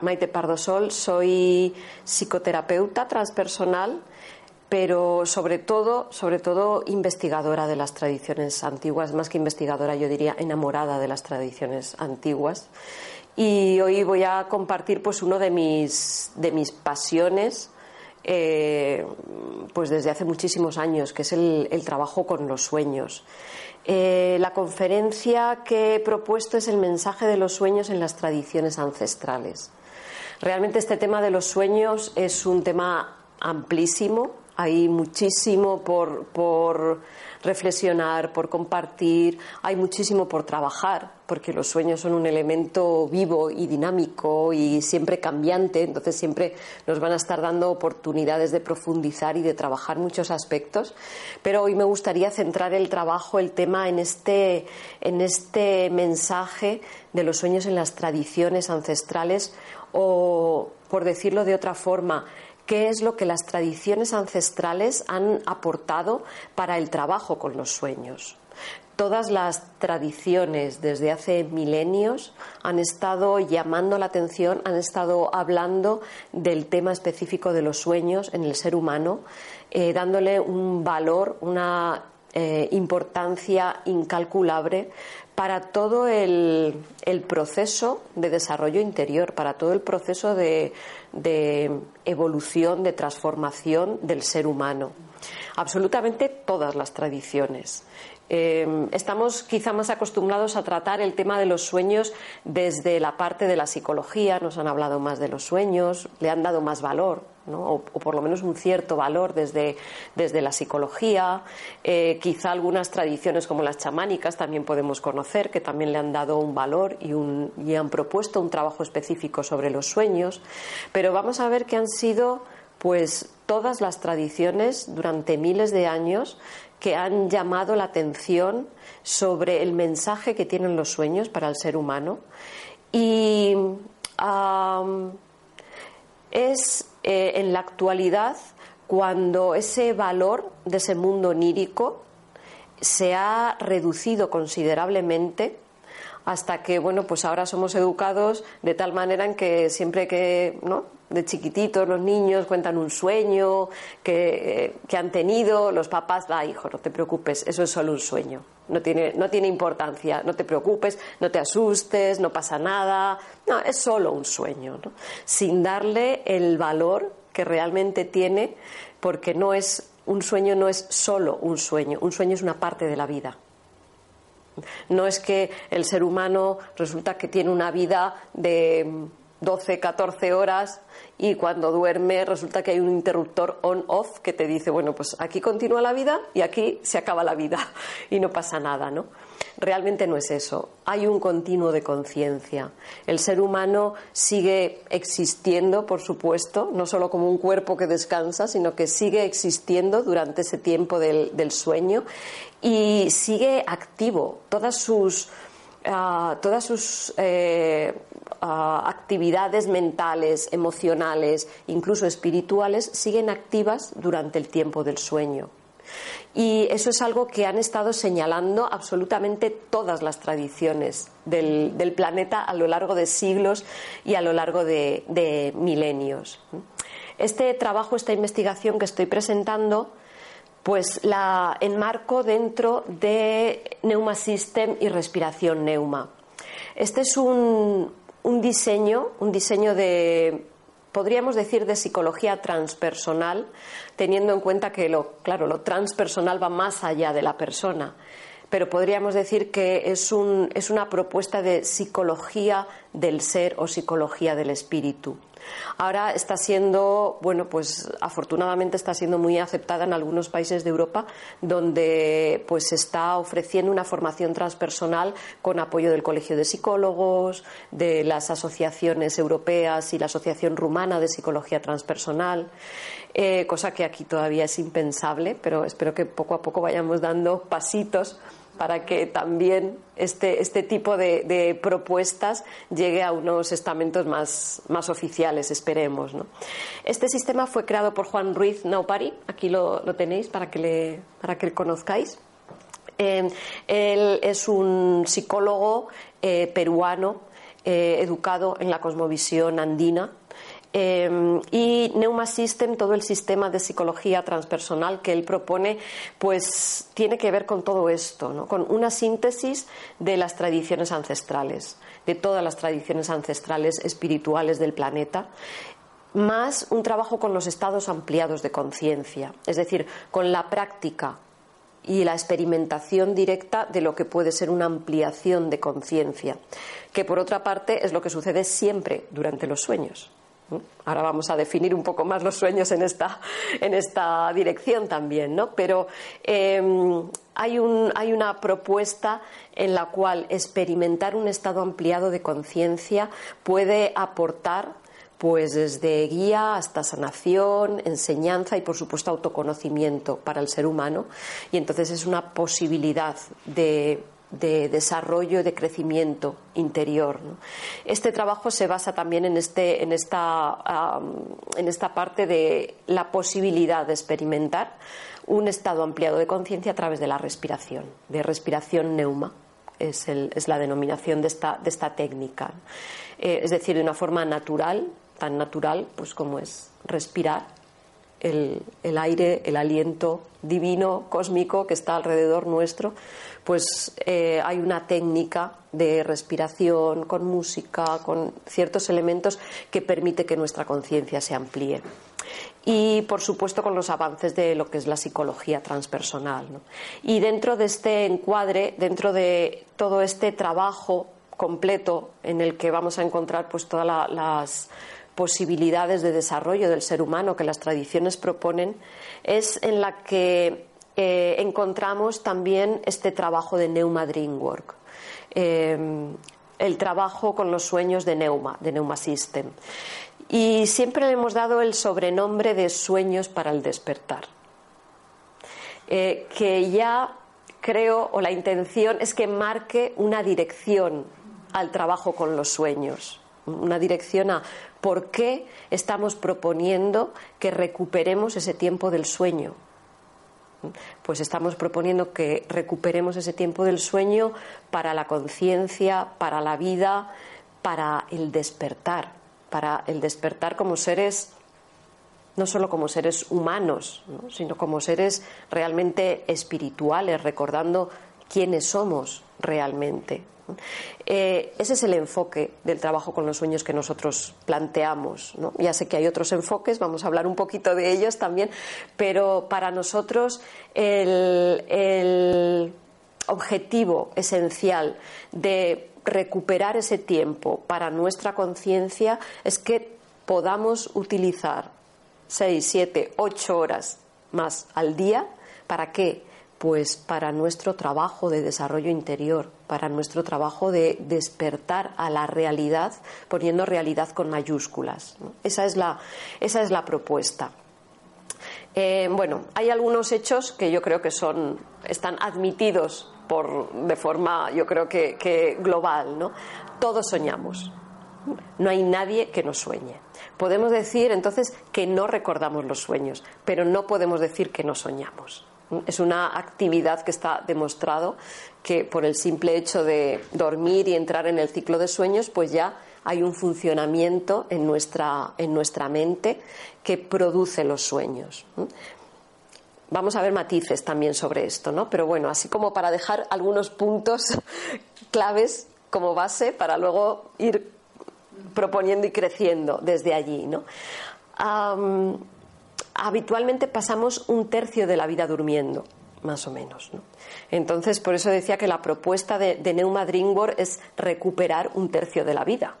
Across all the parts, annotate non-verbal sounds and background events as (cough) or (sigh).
Maite Pardosol, soy psicoterapeuta transpersonal, pero sobre todo, sobre todo investigadora de las tradiciones antiguas, más que investigadora, yo diría enamorada de las tradiciones antiguas. Y hoy voy a compartir pues uno de mis, de mis pasiones, eh, pues desde hace muchísimos años, que es el, el trabajo con los sueños. Eh, la conferencia que he propuesto es el mensaje de los sueños en las tradiciones ancestrales. Realmente este tema de los sueños es un tema amplísimo, hay muchísimo por, por reflexionar, por compartir, hay muchísimo por trabajar, porque los sueños son un elemento vivo y dinámico y siempre cambiante, entonces siempre nos van a estar dando oportunidades de profundizar y de trabajar muchos aspectos. Pero hoy me gustaría centrar el trabajo, el tema en este, en este mensaje de los sueños en las tradiciones ancestrales o, por decirlo de otra forma, qué es lo que las tradiciones ancestrales han aportado para el trabajo con los sueños. Todas las tradiciones desde hace milenios han estado llamando la atención, han estado hablando del tema específico de los sueños en el ser humano, eh, dándole un valor, una eh, importancia incalculable para todo el, proceso de desarrollo interior, para todo el proceso de, evolución, de transformación del ser humano. Absolutamente todas las tradiciones. Eh, estamos quizá más acostumbrados a tratar el tema de los sueños desde la parte de la psicología, nos han hablado más de los sueños, le han dado más valor, o, por lo menos un cierto valor desde, desde la psicología. Eh, quizá algunas tradiciones como las chamánicas también podemos conocer, que también le han dado un valor y, un, y han propuesto un trabajo específico sobre los sueños. Pero vamos a ver que han sido pues todas las tradiciones durante miles de años que han llamado la atención sobre el mensaje que tienen los sueños para el ser humano. Y es eh, en la actualidad cuando ese valor de ese mundo onírico se ha reducido considerablemente hasta que bueno pues ahora somos educados de tal manera en que siempre que no de chiquititos los niños cuentan un sueño que, que han tenido los papás va hijo no te preocupes eso es solo un sueño no tiene, no tiene importancia, no te preocupes, no te asustes, no pasa nada, no, es solo un sueño, ¿no? sin darle el valor que realmente tiene, porque no es un sueño no es solo un sueño, un sueño es una parte de la vida. No es que el ser humano resulta que tiene una vida de 12, 14 horas y cuando duerme resulta que hay un interruptor on-off que te dice, bueno, pues aquí continúa la vida y aquí se acaba la vida (laughs) y no pasa nada, ¿no? Realmente no es eso. Hay un continuo de conciencia. El ser humano sigue existiendo, por supuesto, no solo como un cuerpo que descansa, sino que sigue existiendo durante ese tiempo del, del sueño y sigue activo. Todas sus todas sus eh, actividades mentales, emocionales, incluso espirituales, siguen activas durante el tiempo del sueño. Y eso es algo que han estado señalando absolutamente todas las tradiciones del, planeta a lo largo de siglos y a lo largo de milenios. Este trabajo, esta investigación que estoy presentando, pues la enmarco dentro de Neuma System y respiración Neuma. Este es un, diseño, un diseño de podríamos decir de psicología transpersonal, teniendo en cuenta que lo, claro, lo transpersonal va más allá de la persona pero podríamos decir que es, un, es una propuesta de psicología del ser o psicología del espíritu. Ahora está siendo, bueno, pues afortunadamente está siendo muy aceptada en algunos países de Europa donde pues se está ofreciendo una formación transpersonal con apoyo del Colegio de Psicólogos, de las asociaciones europeas y la Asociación Rumana de Psicología Transpersonal, eh, cosa que aquí todavía es impensable, pero espero que poco a poco vayamos dando (laughs) pasitos para que también este, este tipo de, propuestas llegue a unos estamentos más, más oficiales, esperemos. Este sistema fue creado por Juan Ruiz Naupari, aquí lo, tenéis para que le, para que le conozcáis. Eh, él es un psicólogo eh, peruano eh, educado en la cosmovisión andina Em, y Neuma System, todo el sistema de psicología transpersonal que él propone, pues tiene que ver con todo esto, con una síntesis de las tradiciones ancestrales, de todas las tradiciones ancestrales espirituales del planeta más un trabajo con los estados ampliados de conciencia, es decir, con la práctica y la experimentación directa de lo que puede ser una ampliación de conciencia, que por otra parte es lo que sucede siempre durante los sueños. Ahora vamos a definir un poco más los sueños en esta, en esta dirección también, ¿no? Pero em, hay, un, hay una propuesta en la cual experimentar un estado ampliado de conciencia puede aportar pues desde guía hasta sanación, enseñanza y por supuesto autoconocimiento para el ser humano y entonces es una posibilidad de de desarrollo y de crecimiento interior. Este trabajo se basa también en, este, en, esta, en esta parte de la posibilidad de experimentar un estado ampliado de conciencia a través de la respiración, de respiración neuma. Es, es la denominación de esta, de esta técnica. Eh, es decir, de una forma natural, tan natural pues como es respirar el, aire, el aliento divino, cósmico que está alrededor nuestro, pues eh, hay una técnica de respiración con música, con ciertos elementos que permite que nuestra conciencia se amplíe. Y, por supuesto, con los avances de lo que es la psicología transpersonal. Y dentro de este encuadre, dentro de todo este trabajo completo en el que vamos a encontrar pues todas las posibilidades de desarrollo del ser humano que las tradiciones proponen, es en la que eh, encontramos también este trabajo de Neuma Dreamwork, eh, el trabajo con los sueños de Neuma, de Neuma System. Y siempre le hemos dado el sobrenombre de sueños para el despertar, eh, que ya creo, o la intención es que marque una dirección al trabajo con los sueños, una dirección a por qué estamos proponiendo que recuperemos ese tiempo del sueño, pues estamos proponiendo que recuperemos ese tiempo del sueño para la conciencia, para la vida, para el despertar, para el despertar como seres, no solo como seres humanos, sino como seres realmente espirituales, recordando quiénes somos realmente. Eh, ese es el enfoque del trabajo con los sueños que nosotros planteamos. Ya sé que hay otros enfoques, vamos a hablar un poquito de ellos también, pero para nosotros el, el objetivo esencial de recuperar ese tiempo para nuestra conciencia es que podamos utilizar seis, siete, ocho horas más al día. ¿Para qué? Pues para nuestro trabajo de desarrollo interior, para nuestro trabajo de despertar a la realidad, poniendo realidad con mayúsculas. Esa, es la, esa es la propuesta. Eh, bueno, hay algunos hechos que yo creo que son, están admitidos por, de forma, yo creo que, que global. ¿no? Todos soñamos. No hay nadie que no sueñe. Podemos decir entonces que no recordamos los sueños, pero no podemos decir que no soñamos. Es una actividad que está demostrado que por el simple hecho de dormir y entrar en el ciclo de sueños, pues ya hay un funcionamiento en nuestra, en nuestra mente que produce los sueños. Vamos a ver matices también sobre esto, ¿no? Pero bueno, así como para dejar algunos puntos (laughs) claves como base para luego ir proponiendo y creciendo desde allí, ¿no? Habitualmente pasamos un tercio de la vida durmiendo, más o menos. ¿no? Entonces, por eso decía que la propuesta de, Neuma Dringborg es recuperar un tercio de la vida,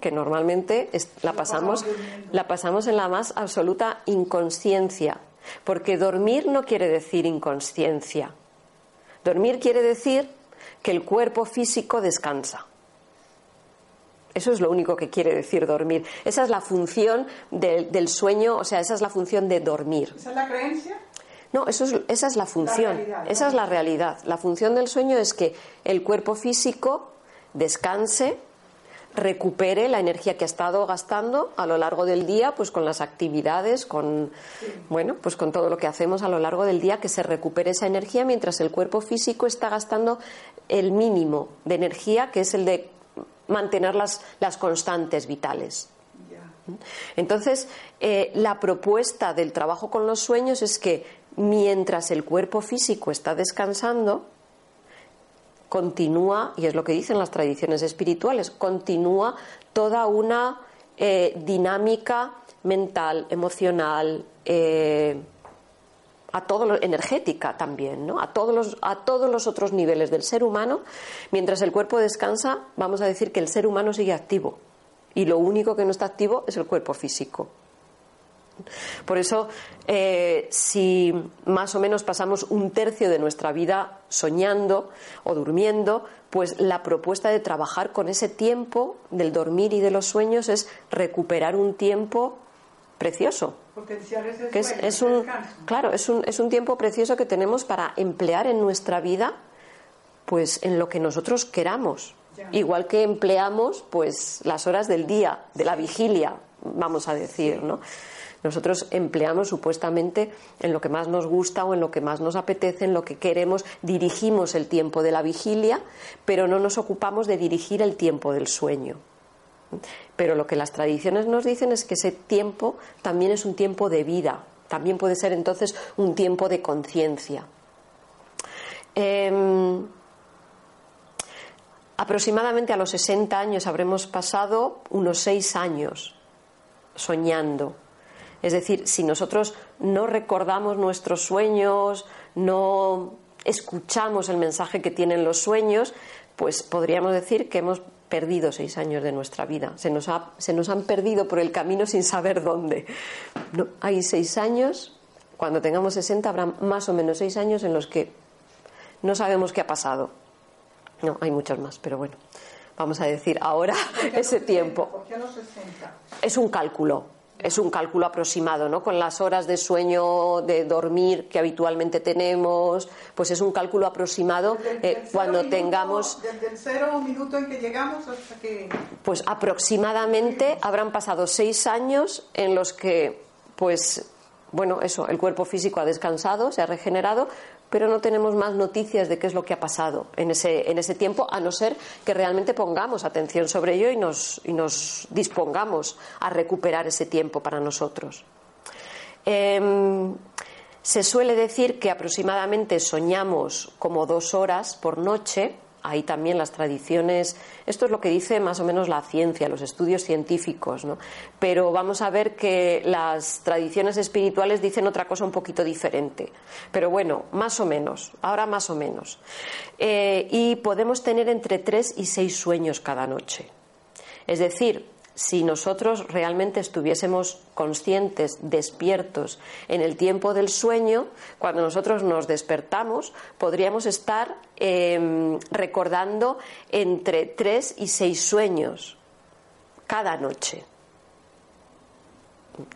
que normalmente la, pasamos, la pasamos en la más absoluta inconsciencia, porque dormir no quiere decir inconsciencia. Dormir quiere decir que el cuerpo físico descansa. Eso es lo único que quiere decir dormir. Esa es la función del sueño, o sea, esa es la función de dormir. ¿Esa es la creencia? No, eso es, esa es la función, esa es la realidad. La función del sueño es que el cuerpo físico descanse, recupere la energía que ha estado gastando a lo largo del día, pues con las actividades, con bueno, pues con todo lo que hacemos a lo largo del día, que se recupere esa energía mientras el cuerpo físico está gastando el mínimo de energía, que es el de mantener las, constantes vitales. Entonces, eh, la propuesta del trabajo con los sueños es que mientras el cuerpo físico está descansando, continúa, y es lo que dicen las tradiciones espirituales, continúa toda una eh, dinámica mental, emocional, eh, a todo lo, energética también, ¿no? A todos los a todos los otros niveles del ser humano, mientras el cuerpo descansa, vamos a decir que el ser humano sigue activo y lo único que no está activo es el cuerpo físico. Por eso, eh, si más o menos pasamos un tercio de nuestra vida soñando o durmiendo, pues la propuesta de trabajar con ese tiempo del dormir y de los sueños es recuperar un tiempo precioso. que es, un, claro, es un, es un tiempo precioso que tenemos para emplear en nuestra vida, pues en lo que nosotros queramos. Igual que empleamos, pues las horas del día, de la vigilia, vamos a decir, ¿no? Nosotros empleamos supuestamente en lo que más nos gusta o en lo que más nos apetece, en lo que queremos, dirigimos el tiempo de la vigilia, pero no nos ocupamos de dirigir el tiempo del sueño. Pero lo que las tradiciones nos dicen es que ese tiempo también es un tiempo de vida, también puede ser entonces un tiempo de conciencia. Em, aproximadamente a los 60 años habremos pasado unos 6 años soñando. Es decir, si nosotros no recordamos nuestros sueños, no escuchamos el mensaje que tienen los sueños, pues podríamos decir que hemos perdido seis años de nuestra vida. Se nos, se nos han perdido por el camino sin saber dónde. No, hay seis años, cuando tengamos 60 habrá más o menos seis años en los que no sabemos qué ha pasado. No, hay muchos más, pero bueno, vamos a decir ahora (laughs) ese tiempo. ¿Por qué los 60? Es un cálculo es un cálculo aproximado, ¿no? Con las horas de sueño, de dormir que habitualmente tenemos, pues es un cálculo aproximado eh, cuando tengamos. Desde el cero minuto en que llegamos hasta que. Pues aproximadamente habrán pasado seis años en los que, pues, bueno, eso, el cuerpo físico ha descansado, se ha regenerado, pero no tenemos más noticias de qué es lo que ha pasado en ese, en ese tiempo, a no ser que realmente pongamos atención sobre ello y nos, y nos dispongamos a recuperar ese tiempo para nosotros. Em, se suele decir que aproximadamente soñamos como dos horas por noche Ahí también las tradiciones, esto es lo que dice más o menos la ciencia, los estudios científicos, ¿no? Pero vamos a ver que las tradiciones espirituales dicen otra cosa un poquito diferente. Pero bueno, más o menos, ahora más o menos. Eh, y podemos tener entre tres y seis sueños cada noche. Es decir, si nosotros realmente estuviésemos conscientes, despiertos en el tiempo del sueño, cuando nosotros nos despertamos, podríamos estar em, recordando entre tres y seis sueños cada noche.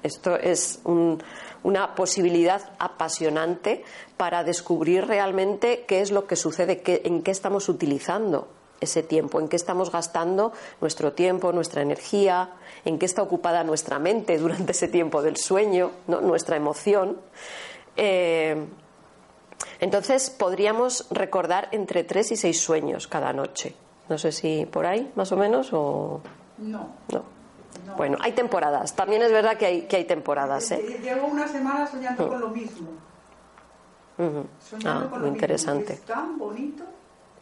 Esto es una posibilidad apasionante para descubrir realmente qué es lo que sucede, en qué estamos utilizando ese tiempo, en qué estamos gastando nuestro tiempo, nuestra energía, en qué está ocupada nuestra mente durante ese tiempo del sueño, nuestra emoción. Eh, entonces podríamos recordar entre tres y seis sueños cada noche. No sé si por ahí, más o menos, o. No. No. Bueno, hay temporadas. También es verdad que hay, que hay temporadas. ¿eh? Llevo una semana soñando con lo mismo. Soñando ah, con lo interesante. Es tan bonito.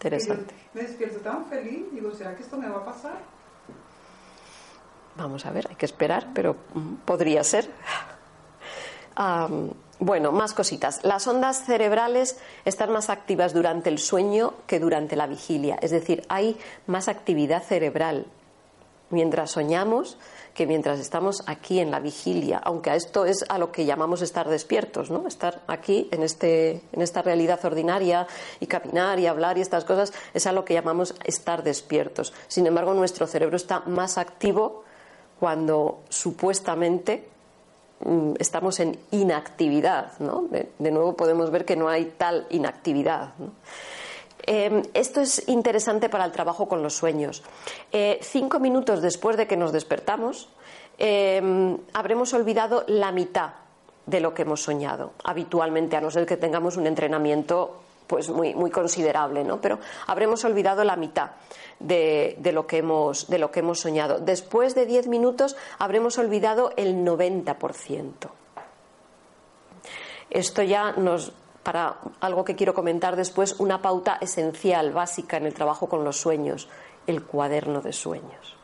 Interesante. Me despierto tan feliz, digo, ¿será que esto me va a pasar? Vamos a ver, hay que esperar, pero mm, podría ser. bueno, más cositas. Las ondas cerebrales están más activas durante el sueño que durante la vigilia. Es decir, hay más actividad cerebral mientras soñamos que mientras estamos aquí en la vigilia, aunque a esto es a lo que llamamos estar despiertos, ¿no? Estar aquí en, este, en esta realidad ordinaria y caminar y hablar y estas cosas es a lo que llamamos estar despiertos. Sin embargo, nuestro cerebro está más activo cuando supuestamente mm, estamos en inactividad, ¿no? De, nuevo podemos ver que no hay tal inactividad. Em, esto es interesante para el trabajo con los sueños. Eh, cinco minutos después de que nos despertamos, em, habremos olvidado la mitad de lo que hemos soñado, habitualmente, a no ser que tengamos un entrenamiento pues muy, muy considerable, ¿no? Pero habremos olvidado la mitad de, lo que hemos, de lo que hemos soñado. Después de diez minutos habremos olvidado el 90%. Esto ya nos para algo que quiero comentar después, una pauta esencial, básica en el trabajo con los sueños, el cuaderno de sueños.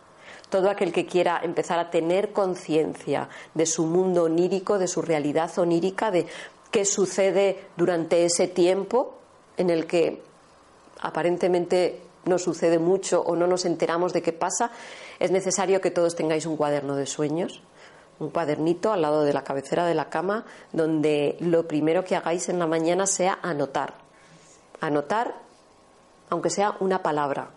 Todo aquel que quiera empezar a tener conciencia de su mundo onírico, de su realidad onírica, de qué sucede durante ese tiempo en el que aparentemente no sucede mucho o no nos enteramos de qué pasa, es necesario que todos tengáis un cuaderno de sueños un cuadernito al lado de la cabecera de la cama donde lo primero que hagáis en la mañana sea anotar. Anotar, aunque sea una palabra,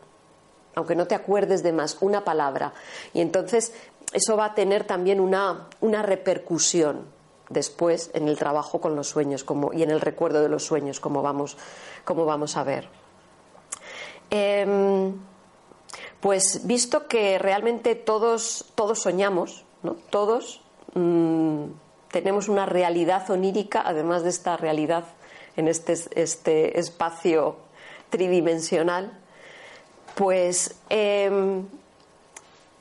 aunque no te acuerdes de más, una palabra. Y entonces eso va a tener también una, una repercusión después en el trabajo con los sueños como, y en el recuerdo de los sueños, como vamos, como vamos a ver. Em, pues visto que realmente todos, todos soñamos, todos mm, tenemos una realidad onírica, además de esta realidad en este, este espacio tridimensional, pues em,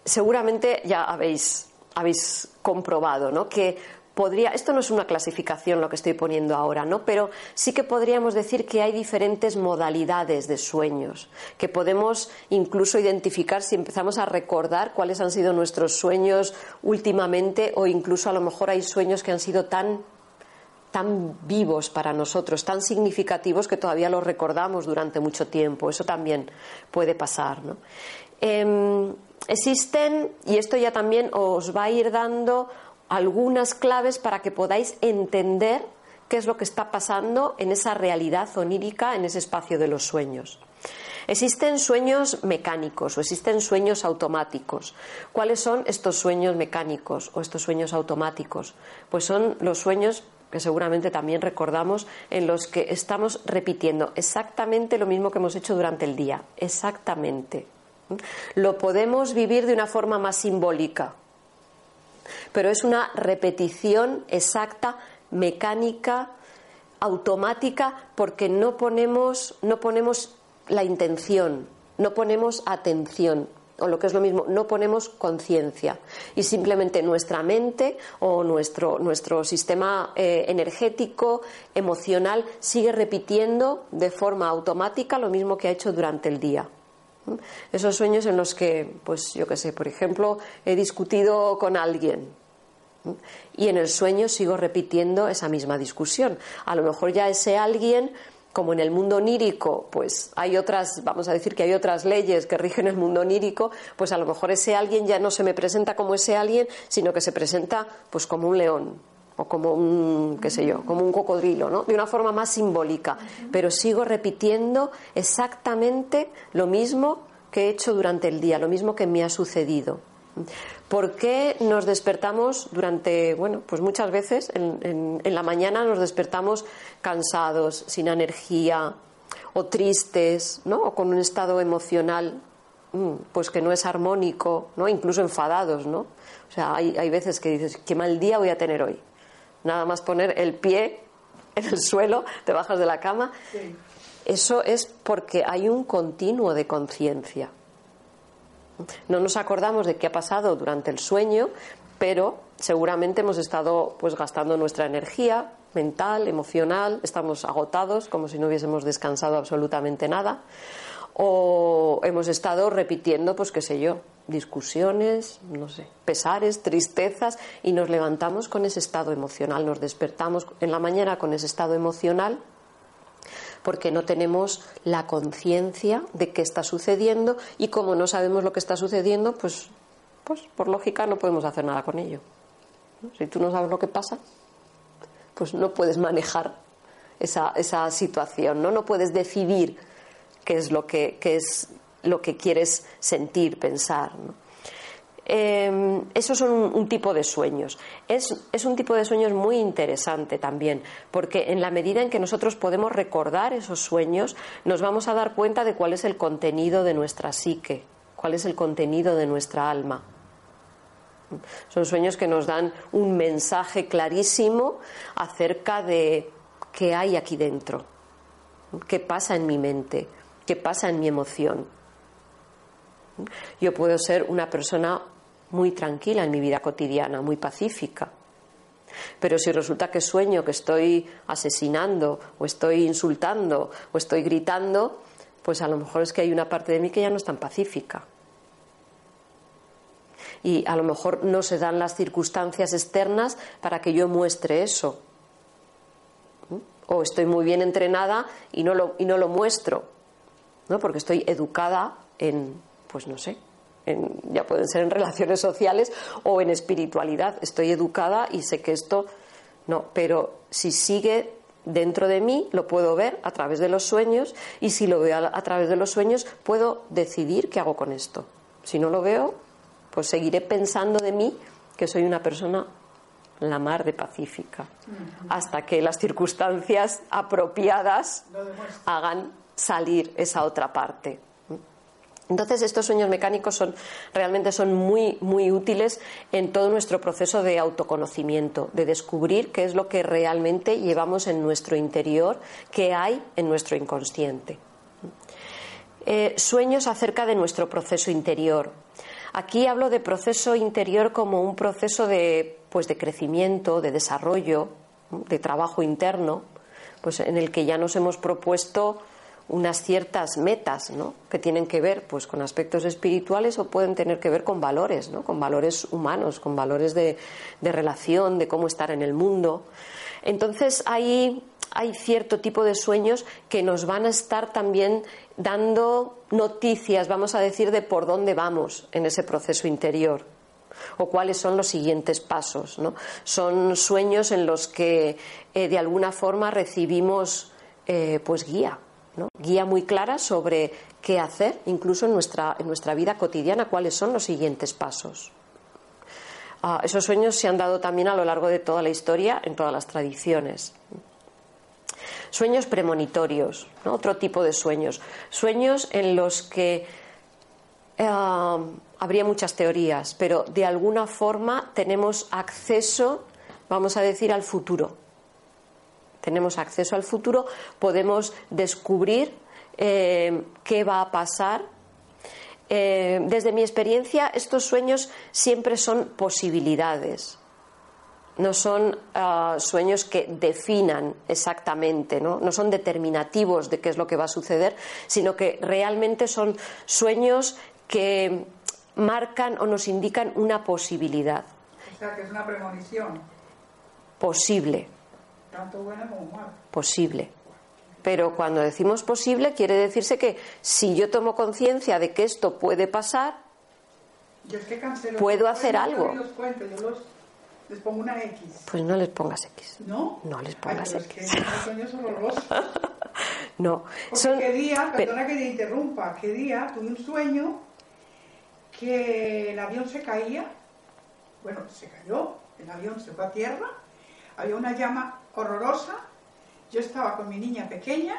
seguramente ya habéis, habéis comprobado ¿no? que podría, esto no es una clasificación lo que estoy poniendo ahora, ¿no? Pero sí que podríamos decir que hay diferentes modalidades de sueños, que podemos incluso identificar si empezamos a recordar cuáles han sido nuestros sueños últimamente o incluso a lo mejor hay sueños que han sido tan tan vivos para nosotros, tan significativos que todavía los recordamos durante mucho tiempo. Eso también puede pasar. ¿no? Em, existen, y esto ya también os va a ir dando algunas claves para que podáis entender qué es lo que está pasando en esa realidad onírica, en ese espacio de los sueños. Existen sueños mecánicos o existen sueños automáticos. ¿Cuáles son estos sueños mecánicos o estos sueños automáticos? Pues son los sueños que seguramente también recordamos en los que estamos repitiendo exactamente lo mismo que hemos hecho durante el día, exactamente. Lo podemos vivir de una forma más simbólica, pero es una repetición exacta, mecánica, automática, porque no ponemos, no ponemos la intención, no ponemos atención, o lo que es lo mismo, no ponemos conciencia. Y simplemente nuestra mente o nuestro, nuestro sistema eh, energético, emocional, sigue repitiendo de forma automática lo mismo que ha hecho durante el día. Esos sueños en los que, pues yo qué sé, por ejemplo, he discutido con alguien y en el sueño sigo repitiendo esa misma discusión. A lo mejor ya ese alguien como en el mundo onírico, pues hay otras, vamos a decir que hay otras leyes que rigen el mundo onírico, pues a lo mejor ese alguien ya no se me presenta como ese alguien, sino que se presenta pues como un león o como un, qué sé yo, como un cocodrilo, ¿no? De una forma más simbólica, pero sigo repitiendo exactamente lo mismo que he hecho durante el día, lo mismo que me ha sucedido. ¿Por qué nos despertamos durante, bueno, pues muchas veces en, la mañana nos despertamos cansados, sin energía, o tristes, ¿no? O con un estado emocional, mm, pues que no es armónico, ¿no? Incluso enfadados, ¿no? O sea, hay, hay veces que dices, qué mal día voy a tener hoy. Nada más poner el pie en el suelo, te bajas de la cama. Eso es porque hay un continuo de conciencia. No nos acordamos de qué ha pasado durante el sueño, pero seguramente hemos estado pues gastando nuestra energía mental, emocional, estamos agotados como si no hubiésemos descansado absolutamente nada o hemos estado repitiendo pues qué sé yo, discusiones, no sé, pesares, tristezas y nos levantamos con ese estado emocional, nos despertamos en la mañana con ese estado emocional porque no tenemos la conciencia de qué está sucediendo y como no sabemos lo que está sucediendo, pues, pues por lógica no podemos hacer nada con ello. Si tú no sabes lo que pasa, pues no puedes manejar esa, esa situación, ¿no? No puedes decidir qué es lo que, qué es lo que quieres sentir, pensar. ¿no? Eh, esos son un, tipo de sueños. Es, es, un tipo de sueños muy interesante también, porque en la medida en que nosotros podemos recordar esos sueños, nos vamos a dar cuenta de cuál es el contenido de nuestra psique, cuál es el contenido de nuestra alma. Son sueños que nos dan un mensaje clarísimo acerca de qué hay aquí dentro, qué pasa en mi mente, qué pasa en mi emoción. Yo puedo ser una persona muy tranquila en mi vida cotidiana, muy pacífica. Pero si resulta que sueño que estoy asesinando o estoy insultando o estoy gritando, pues a lo mejor es que hay una parte de mí que ya no es tan pacífica. Y a lo mejor no se dan las circunstancias externas para que yo muestre eso. O estoy muy bien entrenada y no lo, y no lo muestro, ¿no? porque estoy educada en, pues no sé, ya pueden ser en relaciones sociales o en espiritualidad. Estoy educada y sé que esto no, pero si sigue dentro de mí, lo puedo ver a través de los sueños y si lo veo a, través de los sueños, puedo decidir qué hago con esto. Si no lo veo, pues seguiré pensando de mí que soy una persona la mar de pacífica, hasta que las circunstancias apropiadas hagan salir esa otra parte. Entonces estos sueños mecánicos son realmente son muy muy útiles en todo nuestro proceso de autoconocimiento, de descubrir qué es lo que realmente llevamos en nuestro interior, qué hay en nuestro inconsciente. Eh, sueños acerca de nuestro proceso interior. Aquí hablo de proceso interior como un proceso de pues de crecimiento, de desarrollo, de trabajo interno, pues en el que ya nos hemos propuesto unas ciertas metas que tienen que ver pues con aspectos espirituales o pueden tener que ver con valores, con valores humanos, con valores de, relación, de cómo estar en el mundo. Entonces hay, cierto tipo de sueños que nos van a estar también dando noticias, vamos a decir, de por dónde vamos en ese proceso interior o cuáles son los siguientes pasos. Son sueños en los que eh, de alguna forma recibimos eh, pues guía, guía muy clara sobre qué hacer, incluso en nuestra, en nuestra vida cotidiana, cuáles son los siguientes pasos. Ah, esos sueños se han dado también a lo largo de toda la historia, en todas las tradiciones. Sueños premonitorios, otro tipo de sueños. Sueños en los que ah, habría muchas teorías, pero de alguna forma tenemos acceso, vamos a decir, al futuro tenemos acceso al futuro, podemos descubrir eh, qué va a pasar. Eh, desde mi experiencia, estos sueños siempre son posibilidades. No son ah, sueños que definan exactamente, ¿no? no son determinativos de qué es lo que va a suceder, sino que realmente son sueños que marcan o nos indican una posibilidad. O sea, que es una premonición. Posible. Tanto buena como mala. Posible. Pero cuando decimos posible, quiere decirse que si yo tomo conciencia de que esto puede pasar, puedo hacer algo. Los cuento, yo los, les pongo una X. Pues no les pongas X. ¿No? No les pongas X. Es que (laughs) no. Porque Son... qué día, perdona que te interrumpa, qué día tuve un sueño que el avión se caía, bueno, se cayó, el avión se fue a tierra, había una llama horrorosa. Yo estaba con mi niña pequeña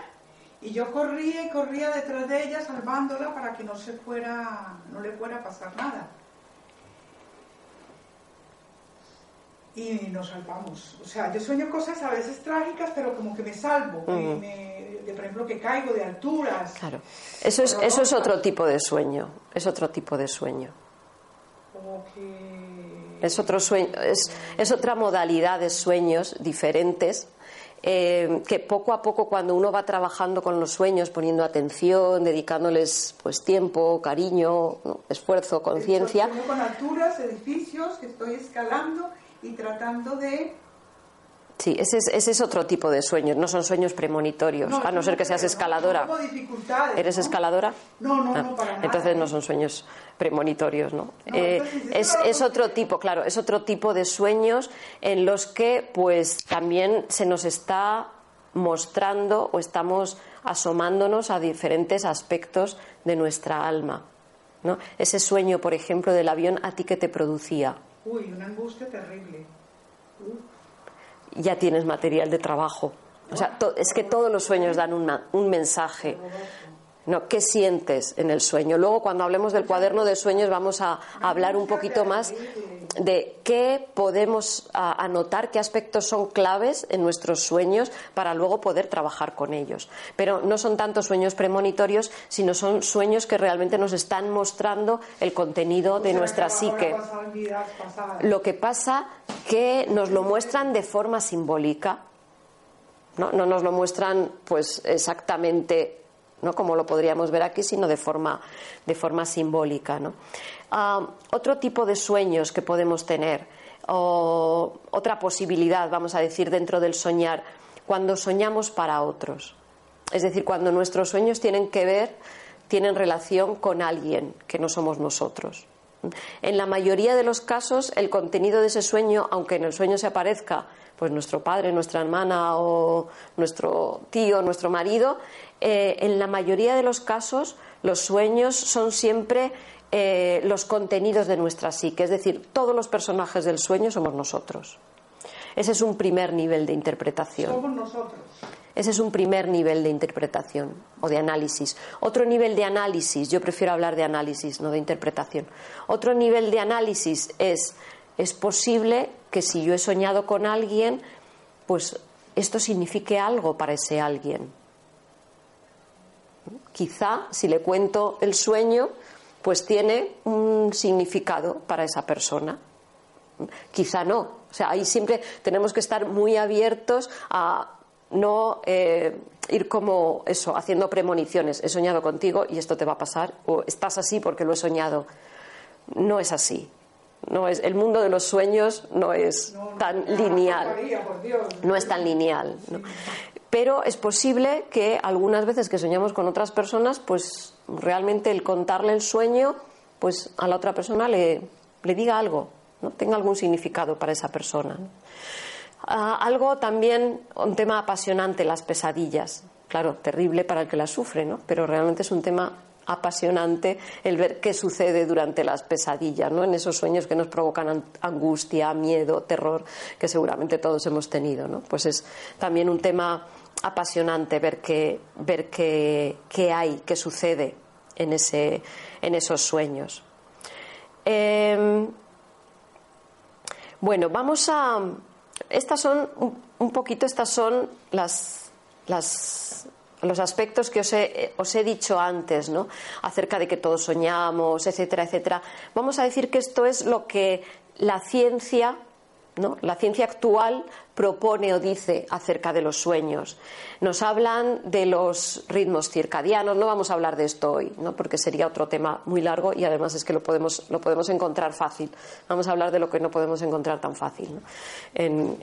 y yo corría y corría detrás de ella salvándola para que no se fuera, no le fuera a pasar nada. Y nos salvamos. O sea, yo sueño cosas a veces trágicas, pero como que me salvo. de, por ejemplo, que caigo de alturas. Claro. Eso es, eso es otro tipo de sueño. Es otro tipo de sueño. Como que Es, otro sueño, es, es otra modalidad de sueños diferentes eh, que poco a poco cuando uno va trabajando con los sueños, poniendo atención, dedicándoles pues tiempo, cariño, esfuerzo, conciencia. Con alturas, edificios que estoy escalando y tratando de Sí, ese es, ese es, otro tipo de sueños, no son sueños premonitorios, a no ser que seas escaladora. ¿Eres escaladora? No, no, no, ah, para nada. Entonces no son sueños premonitorios, ¿no? eh, es, es, otro tipo, claro, es otro tipo de sueños en los que pues también se nos está mostrando o estamos asomándonos a diferentes aspectos de nuestra alma. ¿no? Ese sueño, por ejemplo, del avión, ¿a ti qué te producía? Uy, una angustia terrible ya tienes material de trabajo. O sea, es que todos los sueños dan un mensaje. No, ¿Qué sientes en el sueño? Luego, cuando hablemos del cuaderno de sueños, vamos a, hablar un poquito más de qué podemos anotar, qué aspectos son claves en nuestros sueños para luego poder trabajar con ellos. Pero no son tanto sueños premonitorios, sino son sueños que realmente nos están mostrando el contenido de nuestra psique. Lo que pasa que nos lo muestran de forma simbólica. ¿no? no nos lo muestran pues exactamente no como lo podríamos ver aquí, sino de forma, de forma simbólica. Ah, otro tipo de sueños que podemos tener, o otra posibilidad, vamos a decir, dentro del soñar, cuando soñamos para otros. Es decir, cuando nuestros sueños tienen que ver, tienen relación con alguien que no somos nosotros. En la mayoría de los casos, el contenido de ese sueño, aunque en el sueño se aparezca pues nuestro padre, nuestra hermana o nuestro tío, nuestro marido, eh, en la mayoría de los casos los sueños son siempre eh, los contenidos de nuestra psique, es decir, todos los personajes del sueño somos nosotros. Ese es un primer nivel de interpretación. Somos nosotros. Ese es un primer nivel de interpretación o de análisis. Otro nivel de análisis, yo prefiero hablar de análisis, no de interpretación. Otro nivel de análisis es, es posible que si yo he soñado con alguien, pues esto signifique algo para ese alguien. Quizá si le cuento el sueño, pues tiene un significado para esa persona. Quizá no. O sea, ahí siempre tenemos que estar muy abiertos a no eh, ir como eso, haciendo premoniciones. He soñado contigo y esto te va a pasar, o estás así porque lo he soñado. No es así. No es, el mundo de los sueños no es tan lineal. No es tan lineal. Pero es posible que algunas veces que soñamos con otras personas, pues realmente el contarle el sueño, pues a la otra persona le, le diga algo, tenga algún significado para esa persona. Ah, algo también, un tema apasionante, las pesadillas. Claro, terrible para el que las sufre, ¿no? Pero realmente es un tema apasionante el ver qué sucede durante las pesadillas, ¿no? En esos sueños que nos provocan angustia, miedo, terror, que seguramente todos hemos tenido, ¿no? Pues es también un tema apasionante ver qué, ver qué, hay, qué sucede en, ese, en esos sueños. Em, bueno, vamos a. Estas son un poquito, estas son las, las los aspectos que os he, os he dicho antes, ¿no? acerca de que todos soñamos, etcétera, etcétera. Vamos a decir que esto es lo que la ciencia, ¿no? la ciencia actual propone o dice acerca de los sueños. Nos hablan de los ritmos circadianos, no vamos a hablar de esto hoy, ¿no? porque sería otro tema muy largo y además es que lo podemos, lo podemos encontrar fácil. Vamos a hablar de lo que no podemos encontrar tan fácil en,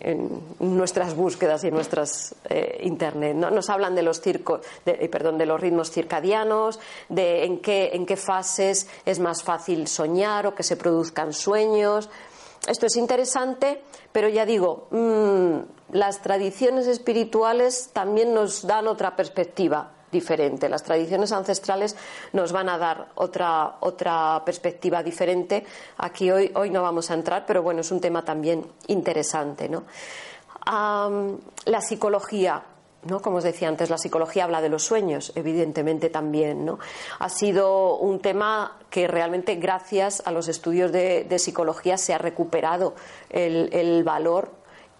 nuestras búsquedas y en nuestras eh, internet. ¿no? Nos hablan de los, circo, eh, perdón, de los ritmos circadianos, de en qué, en qué fases es más fácil soñar o que se produzcan sueños. Esto es interesante, pero ya digo, mm, las tradiciones espirituales también nos dan otra perspectiva diferente. Las tradiciones ancestrales nos van a dar otra, otra perspectiva diferente. Aquí hoy, hoy no vamos a entrar, pero bueno, es un tema también interesante. ¿no? la psicología ¿no? Como os decía antes, la psicología habla de los sueños, evidentemente también, ¿no? Ha sido un tema que realmente gracias a los estudios de, psicología se ha recuperado el, valor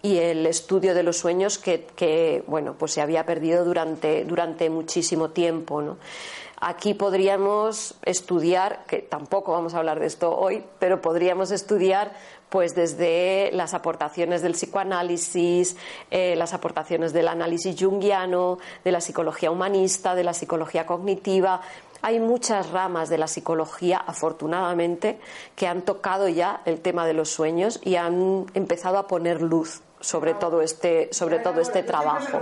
y el estudio de los sueños que, bueno, pues se había perdido durante, durante muchísimo tiempo. ¿no? Aquí podríamos estudiar, que tampoco vamos a hablar de esto hoy, pero podríamos estudiar pues desde las aportaciones del psicoanálisis, eh, las aportaciones del análisis junguiano, de la psicología humanista, de la psicología cognitiva. Hay muchas ramas de la psicología, afortunadamente, que han tocado ya el tema de los sueños y han empezado a poner luz sobre todo este, sobre todo este trabajo.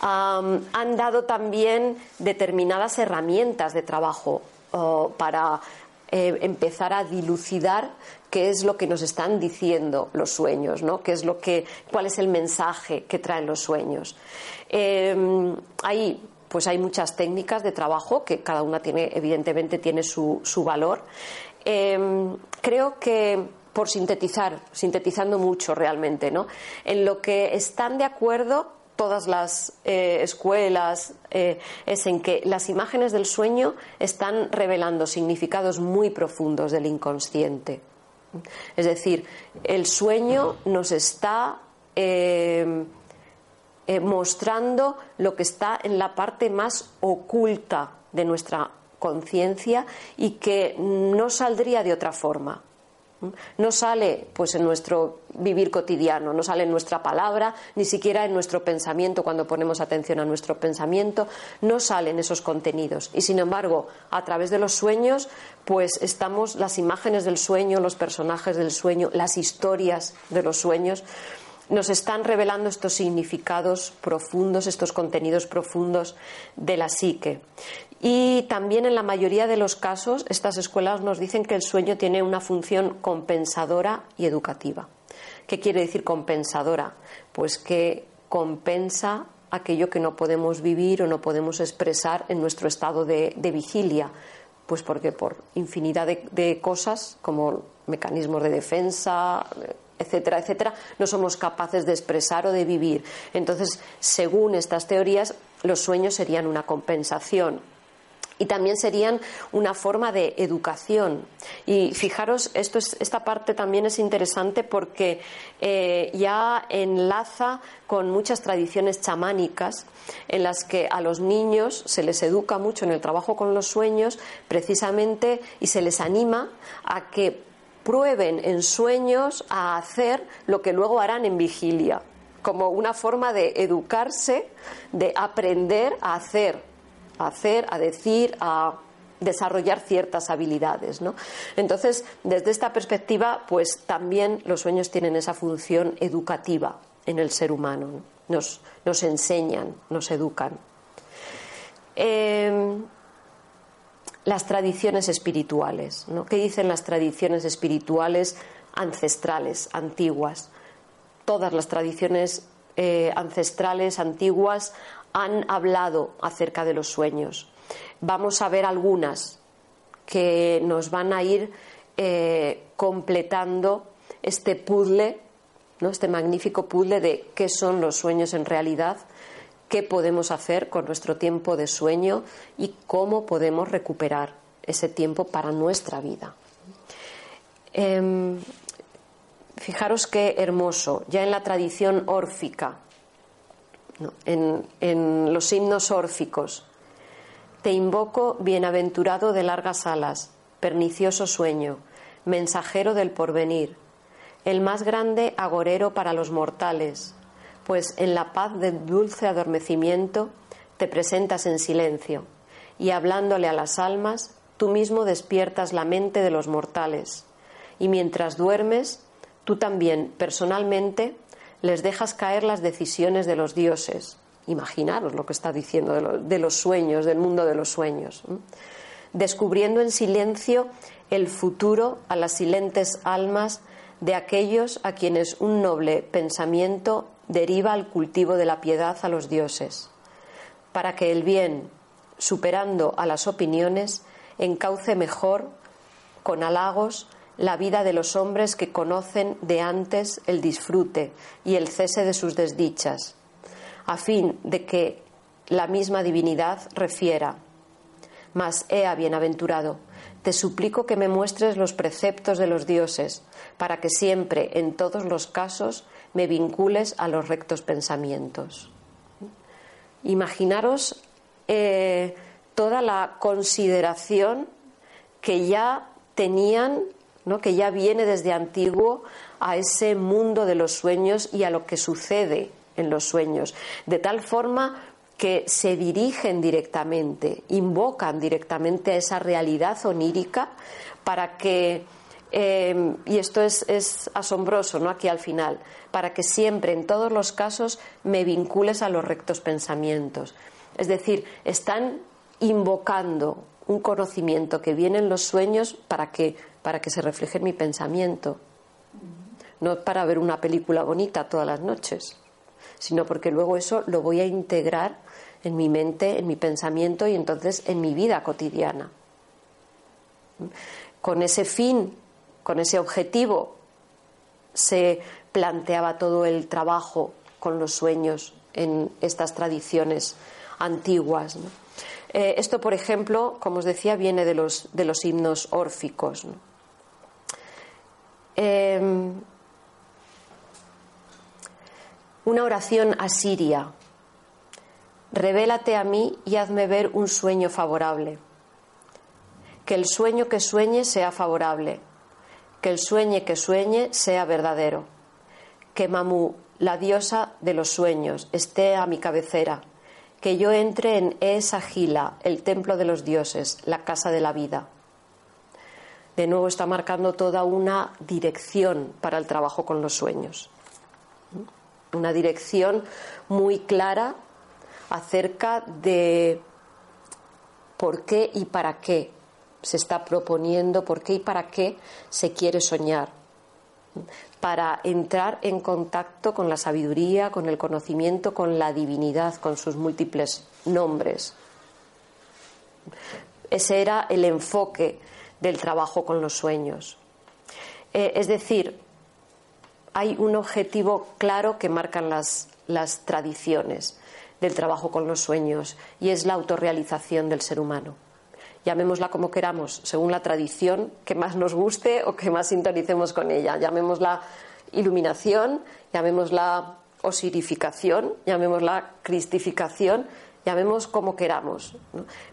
han dado también determinadas herramientas de trabajo para eh, empezar a dilucidar qué es lo que nos están diciendo los sueños, ¿no? ¿Qué es lo que, cuál es el mensaje que traen los sueños. Em, hay, pues hay muchas técnicas de trabajo que cada una tiene, evidentemente, tiene su, su valor. Em, creo que por sintetizar, sintetizando mucho realmente, ¿no? En lo que están de acuerdo todas las eh, escuelas eh, es en que las imágenes del sueño están revelando significados muy profundos del inconsciente. Es decir, el sueño nos está eh, mostrando lo que está en la parte más oculta de nuestra conciencia y que no saldría de otra forma. No sale pues en nuestro vivir cotidiano, no sale en nuestra palabra, ni siquiera en nuestro pensamiento cuando ponemos atención a nuestro pensamiento, no salen esos contenidos. Y sin embargo, a través de los sueños, pues estamos las imágenes del sueño, los personajes del sueño, las historias de los sueños nos están revelando estos significados profundos, estos contenidos profundos de la psique. Y también en la mayoría de los casos estas escuelas nos dicen que el sueño tiene una función compensadora y educativa. ¿Qué quiere decir compensadora? Pues que compensa aquello que no podemos vivir o no podemos expresar en nuestro estado de, vigilia. Pues porque por infinidad de, cosas, como mecanismos de defensa, etcétera, etcétera, no somos capaces de expresar o de vivir. Entonces, según estas teorías, los sueños serían una compensación y también serían una forma de educación. Y fijaros, esto es, esta parte también es interesante porque eh, ya enlaza con muchas tradiciones chamánicas en las que a los niños se les educa mucho en el trabajo con los sueños precisamente y se les anima a que prueben en sueños a hacer lo que luego harán en vigilia como una forma de educarse, de aprender a hacer a hacer, a decir, a desarrollar ciertas habilidades. ¿no? Entonces, desde esta perspectiva, pues también los sueños tienen esa función educativa en el ser humano. Nos, nos, enseñan, nos educan. Em, las tradiciones espirituales. ¿no? ¿Qué dicen las tradiciones espirituales ancestrales, antiguas? Todas las tradiciones eh, ancestrales, antiguas, han hablado acerca de los sueños. Vamos a ver algunas que nos van a ir eh, completando este puzzle, ¿no? este magnífico puzzle de qué son los sueños en realidad, qué podemos hacer con nuestro tiempo de sueño y cómo podemos recuperar ese tiempo para nuestra vida. Em, fijaros qué hermoso, ya en la tradición órfica, en, los himnos órficos. Te invoco, bienaventurado de largas alas, pernicioso sueño, mensajero del porvenir, el más grande agorero para los mortales, pues en la paz del dulce adormecimiento te presentas en silencio, y hablándole a las almas, tú mismo despiertas la mente de los mortales, y mientras duermes, tú también personalmente les dejas caer las decisiones de los dioses. Imaginaros lo que está diciendo de, los sueños, del mundo de los sueños. Descubriendo en silencio el futuro a las silentes almas de aquellos a quienes un noble pensamiento deriva al cultivo de la piedad a los dioses, para que el bien, superando a las opiniones, encauce mejor, con halagos, la vida de los hombres que conocen de antes el disfrute y el cese de sus desdichas, a fin de que la misma divinidad refiera. Mas, ea bienaventurado, te suplico que me muestres los preceptos de los dioses, para que siempre, en todos los casos, me vincules a los rectos pensamientos. Imaginaros eh, toda la consideración que ya tenían, ¿no? que ya viene desde antiguo a ese mundo de los sueños y a lo que sucede en los sueños, de tal forma que se dirigen directamente, invocan directamente a esa realidad onírica para que, eh, y esto es, es, asombroso, ¿no? Aquí al final, para que siempre, en todos los casos, me vincules a los rectos pensamientos. Es decir, están invocando un conocimiento que viene en los sueños para que, para que se refleje en mi pensamiento. No para ver una película bonita todas las noches, sino porque luego eso lo voy a integrar en mi mente, en mi pensamiento y entonces en mi vida cotidiana. Con ese fin, con ese objetivo, se planteaba todo el trabajo con los sueños en estas tradiciones antiguas. Eh, esto, por ejemplo, como os decía, viene de los, de los himnos órficos. Em, una oración asiria. Revélate a mí y hazme ver un sueño favorable. Que el sueño que sueñe sea favorable. Que el sueño que sueñe sea verdadero. Que Mamu, la diosa de los sueños, esté a mi cabecera que yo entre en esa gila, el templo de los dioses, la casa de la vida. De nuevo está marcando toda una dirección para el trabajo con los sueños. Una dirección muy clara acerca de por qué y para qué se está proponiendo, por qué y para qué se quiere soñar para entrar en contacto con la sabiduría, con el conocimiento, con la divinidad, con sus múltiples nombres. Ese era el enfoque del trabajo con los sueños. Eh, es decir, hay un objetivo claro que marcan las, las tradiciones del trabajo con los sueños y es la autorrealización del ser humano llamémosla como queramos, según la tradición que más nos guste o que más sintonicemos con ella. Llamémosla iluminación, llamémosla osirificación, llamémosla cristificación, llamemos como queramos.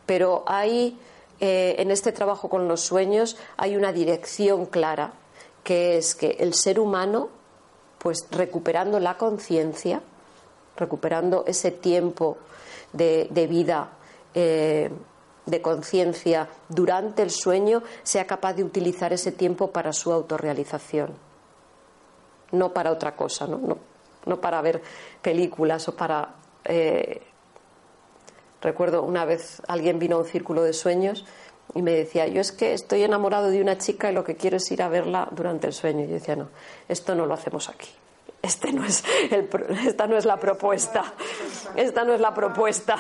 Pero hay, eh, en este trabajo con los sueños, hay una dirección clara, que es que el ser humano, pues recuperando la conciencia, recuperando ese tiempo de, vida eh, de conciencia durante el sueño sea capaz de utilizar ese tiempo para su autorrealización, no para otra cosa, no, no, para ver películas o para... Eh, recuerdo una vez alguien vino a un círculo de sueños y me decía, yo es que estoy enamorado de una chica y lo que quiero es ir a verla durante el sueño. Y yo decía, no, esto no lo hacemos aquí. Este no es el, esta no es la propuesta. Esta no es la propuesta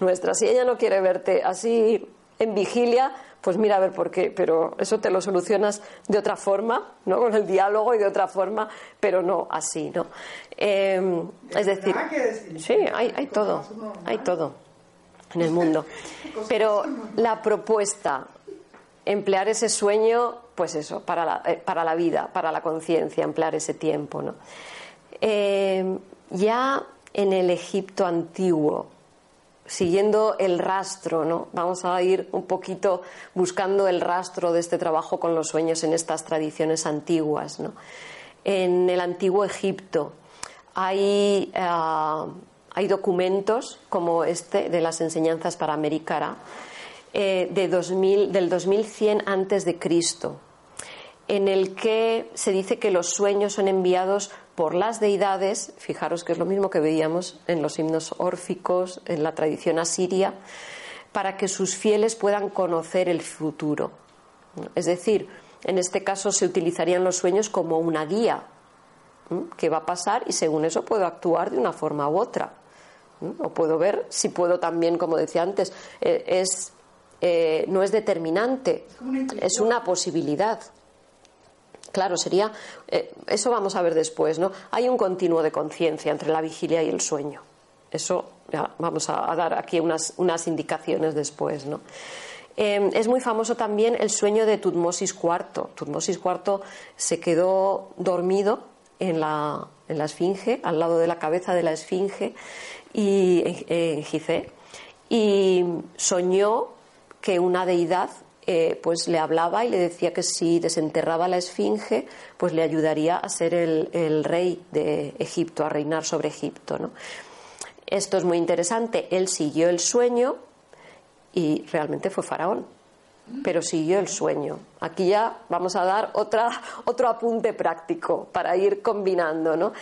nuestra. Si ella no quiere verte así en vigilia, pues mira a ver por qué, pero eso te lo solucionas de otra forma, ¿no? Con el diálogo y de otra forma, pero no así, ¿no? Eh, es decir, sí, hay, hay todo, hay todo en el mundo. Pero la propuesta, emplear ese sueño, pues eso, para la, eh, para la vida, para la conciencia, emplear ese tiempo, ¿no? Eh, ya en el Egipto antiguo, siguiendo el rastro, ¿no? Vamos a ir un poquito buscando el rastro de este trabajo con los sueños en estas tradiciones antiguas, ¿no? En el antiguo Egipto hay, ah, hay documentos como este de las enseñanzas para América eh, de 2000, del 2100 antes de Cristo, en el que se dice que los sueños son enviados por las deidades, fijaros que es lo mismo que veíamos en los himnos órficos, en la tradición asiria, para que sus fieles puedan conocer el futuro. Es decir, en este caso se utilizarían los sueños como una guía que va a pasar y según eso puedo actuar de una forma u otra. O puedo ver si puedo también, como decía antes, eh, es, eh, no es determinante, es una posibilidad. Claro, sería. Eh, eso vamos a ver después, ¿no? Hay un continuo de conciencia entre la vigilia y el sueño. Eso ya vamos a, dar aquí unas, unas indicaciones después, ¿no? Eh, es muy famoso también el sueño de Tutmosis IV. Tutmosis IV se quedó dormido en la, en la Esfinge, al lado de la cabeza de la Esfinge, y en, Gizeh, y soñó que una deidad eh, pues le hablaba y le decía que si desenterraba la esfinge, pues le ayudaría a ser el, rey de Egipto, a reinar sobre Egipto. Esto es muy interesante. Él siguió el sueño y realmente fue faraón pero siguió el sueño. Aquí ya vamos a dar otra, (laughs) otro apunte práctico para ir combinando. ¿no?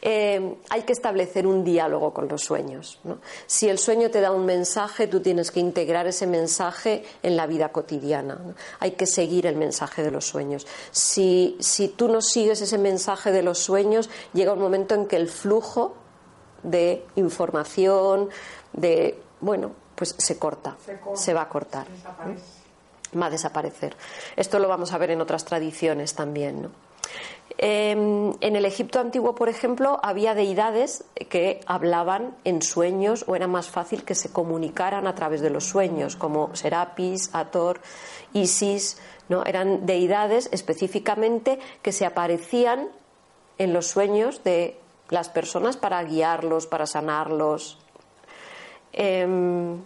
Eh, hay que establecer un diálogo con los sueños. ¿no? Si el sueño te da un mensaje, tú tienes que integrar ese mensaje en la vida cotidiana. Hay que seguir el mensaje de los sueños. Si, si tú no sigues ese mensaje de los sueños, llega un momento en que el flujo de información, de bueno, pues se corta, se, va a cortar va a desaparecer. Esto lo vamos a ver en otras tradiciones también. Em, en el Egipto antiguo, por ejemplo, había deidades que hablaban en sueños o era más fácil que se comunicaran a través de los sueños, como Serapis, Ator, Isis, ¿no? Eran deidades específicamente que se aparecían en los sueños de las personas para guiarlos, para sanarlos. Em,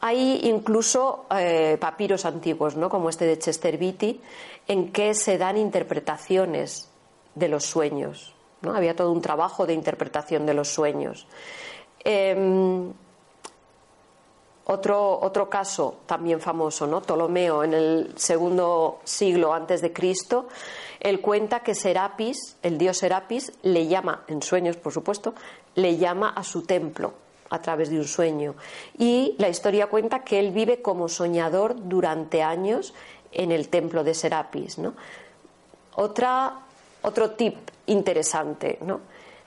hay incluso eh, papiros antiguos, ¿no? como este de Chester Beatty, en que se dan interpretaciones de los sueños. ¿no? Había todo un trabajo de interpretación de los sueños. Em, otro, otro, caso también famoso, ¿no? Ptolomeo, en el segundo siglo antes de Cristo, él cuenta que Serapis, el dios Serapis, le llama, en sueños por supuesto, le llama a su templo a través de un sueño. Y la historia cuenta que él vive como soñador durante años en el templo de Serapis. ¿no? Otra, otro tip interesante. ¿no?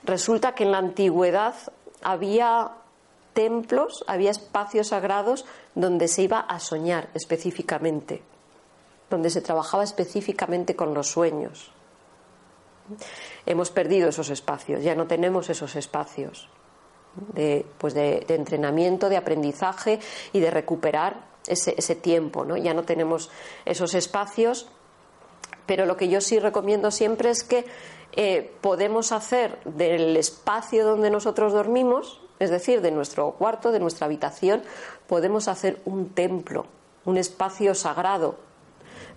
Resulta que en la antigüedad había templos, había espacios sagrados donde se iba a soñar específicamente, donde se trabajaba específicamente con los sueños. Hemos perdido esos espacios, ya no tenemos esos espacios de, pues de, entrenamiento, de aprendizaje y de recuperar ese, ese tiempo. ¿no? Ya no tenemos esos espacios, pero lo que yo sí recomiendo siempre es que eh, podemos hacer del espacio donde nosotros dormimos, es decir, de nuestro cuarto, de nuestra habitación, podemos hacer un templo, un espacio sagrado,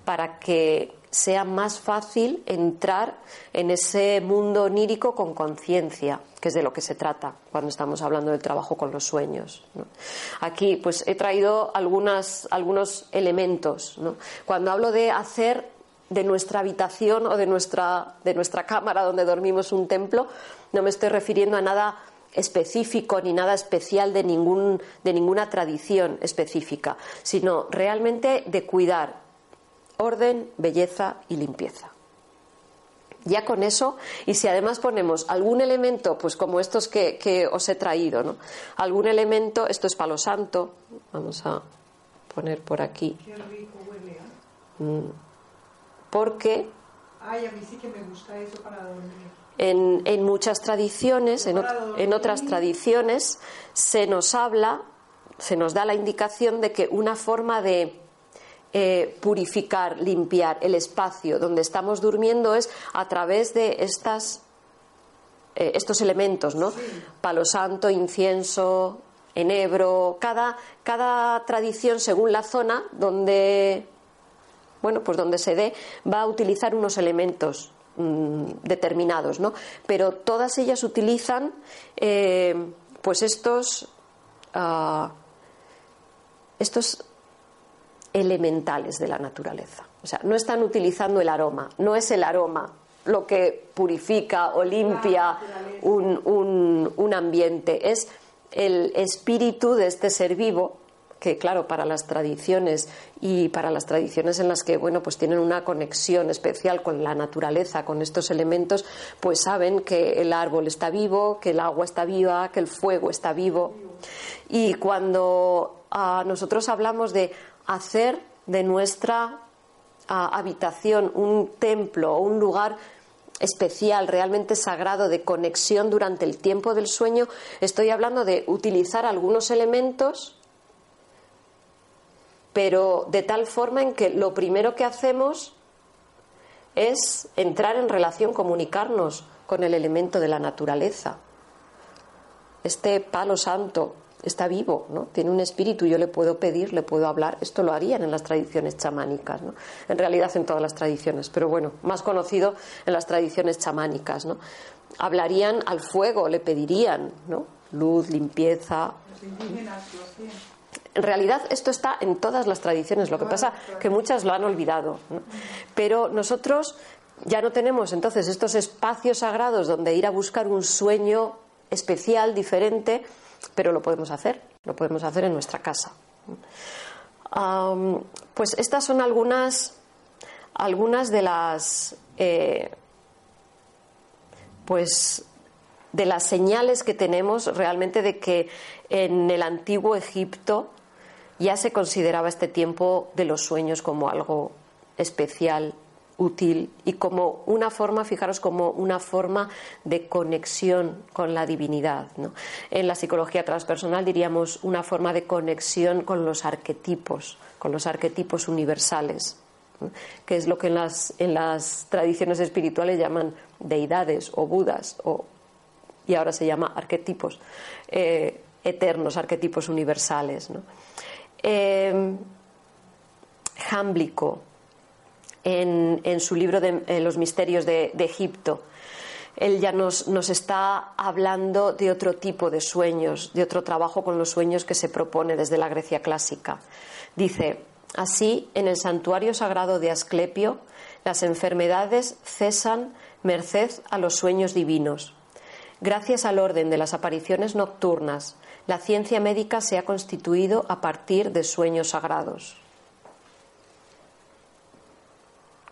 para que sea más fácil entrar en ese mundo onírico con conciencia, que es de lo que se trata cuando estamos hablando del trabajo con los sueños. Aquí pues he traído algunas, algunos elementos. Cuando hablo de hacer de nuestra habitación o de nuestra, de nuestra cámara donde dormimos un templo, no me estoy refiriendo a nada específico ni nada especial de, ningún, de ninguna tradición específica, sino realmente de cuidar orden, belleza y limpieza. Ya con eso, y si además ponemos algún elemento, pues como estos que, os he traído, ¿no? Algún elemento, esto es palo santo, vamos a poner por aquí. Qué rico huele, ¿eh? Mm. Porque. Ay, a mí sí que me gusta eso para dormir. En, en muchas tradiciones, en, en otras tradiciones, se nos habla, se nos da la indicación de que una forma de eh, purificar, limpiar el espacio donde estamos durmiendo es a través de estas, eh, estos elementos, ¿no? Palo santo, incienso, enebro, cada, cada tradición según la zona donde bueno, pues donde se dé, va a utilizar unos elementos mm, determinados, ¿no? Pero todas ellas utilizan, eh, pues estos, ah, estos elementales de la naturaleza. O sea, no están utilizando el aroma, no es el aroma lo que purifica o limpia un, un, ambiente, es el espíritu de este ser vivo que claro para las tradiciones y para las tradiciones en las que bueno pues tienen una conexión especial con la naturaleza con estos elementos pues saben que el árbol está vivo que el agua está viva que el fuego está vivo. Y cuando ah, nosotros hablamos de hacer de nuestra ah, habitación un templo o un lugar especial, realmente sagrado, de conexión durante el tiempo del sueño, estoy hablando de utilizar algunos elementos, pero de tal forma en que lo primero que hacemos es entrar en relación, comunicarnos con el elemento de la naturaleza. Este palo santo está vivo, ¿no? tiene un espíritu, yo le puedo pedir, le puedo hablar. Esto lo harían en las tradiciones chamánicas, ¿no? en realidad en todas las tradiciones, pero bueno, más conocido en las tradiciones chamánicas. ¿no? Hablarían al fuego, le pedirían ¿no? luz, limpieza. En realidad esto está en todas las tradiciones, lo que pasa que muchas lo han olvidado. Pero nosotros ya no tenemos entonces estos espacios sagrados donde ir a buscar un sueño especial, diferente, pero lo podemos hacer, lo podemos hacer en nuestra casa. pues estas son algunas, algunas de las eh, pues de las señales que tenemos realmente de que en el antiguo Egipto ya se consideraba este tiempo de los sueños como algo especial, útil y como una forma, fijaros, como una forma de conexión con la divinidad. En la psicología transpersonal diríamos una forma de conexión con los arquetipos, con los arquetipos universales, que es lo que en las, en las tradiciones espirituales llaman deidades o budas, o, y ahora se llama arquetipos eh, eternos, arquetipos universales. ¿no? Eh, Jámblico, en, su libro de Los misterios de, Egipto. Él ya nos, está hablando de otro tipo de sueños, de otro trabajo con los sueños que se propone desde la Grecia clásica. Dice, así, en el santuario sagrado de Asclepio, las enfermedades cesan merced a los sueños divinos. Gracias al orden de las apariciones nocturnas, la ciencia médica se ha constituido a partir de sueños sagrados.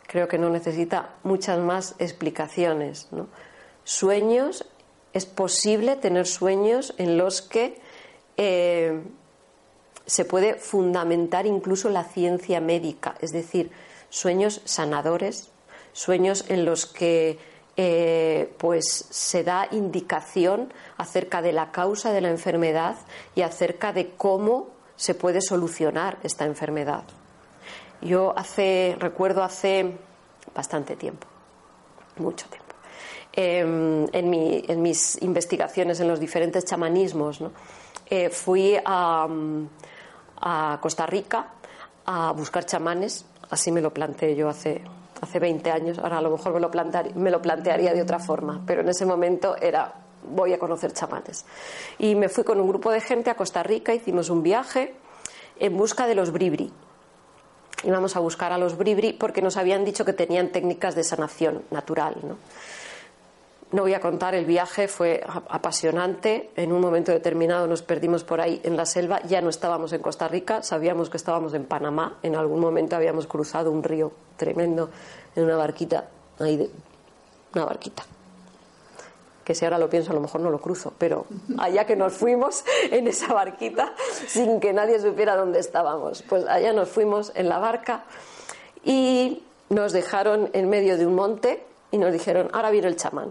Creo que no necesita muchas más explicaciones. Sueños, es posible tener sueños en los que eh, se puede fundamentar incluso la ciencia médica, es decir, sueños sanadores, sueños en los que eh, pues se da indicación acerca de la causa de la enfermedad y acerca de cómo se puede solucionar esta enfermedad. Yo hace, recuerdo hace bastante tiempo, mucho tiempo. Em, en, mis investigaciones en los diferentes chamanismos, eh, fui a, Costa Rica a buscar chamanes, así me lo planteé yo hace, hace 20 años, ahora a lo mejor me lo, me lo plantearía de otra forma, pero en ese momento era voy a conocer chamanes. Y me fui con un grupo de gente a Costa Rica, hicimos un viaje en busca de los bribri, íbamos a buscar a los bribri porque nos habían dicho que tenían técnicas de sanación natural. ¿no? Voy a contar, el viaje fue apasionante. En un momento determinado nos perdimos por ahí en la selva. Ya no estábamos en Costa Rica, sabíamos que estábamos en Panamá. En algún momento habíamos cruzado un río tremendo en una barquita, ahí de, una barquita que si ahora lo pienso a lo mejor no lo cruzo, pero allá que nos fuimos en esa barquita sin que nadie supiera dónde estábamos. Pues allá nos fuimos en la barca y nos dejaron en medio de un monte y nos dijeron, ahora viene el chamán.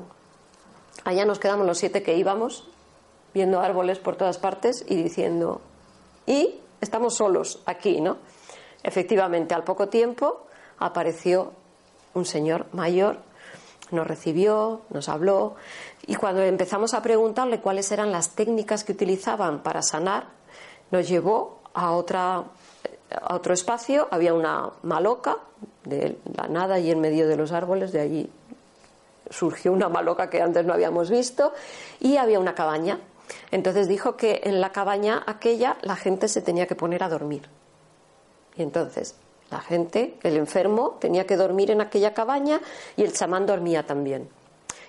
Allá nos quedamos los siete que íbamos, viendo árboles por todas partes y diciendo, y estamos solos aquí, ¿no? Efectivamente, al poco tiempo apareció un señor mayor nos recibió, nos habló y cuando empezamos a preguntarle cuáles eran las técnicas que utilizaban para sanar, nos llevó a, otra, a otro espacio, había una maloca de la nada y en medio de los árboles, de allí surgió una maloca que antes no habíamos visto y había una cabaña. Entonces dijo que en la cabaña aquella la gente se tenía que poner a dormir. Y entonces la gente, el enfermo, tenía que dormir en aquella cabaña y el chamán dormía también.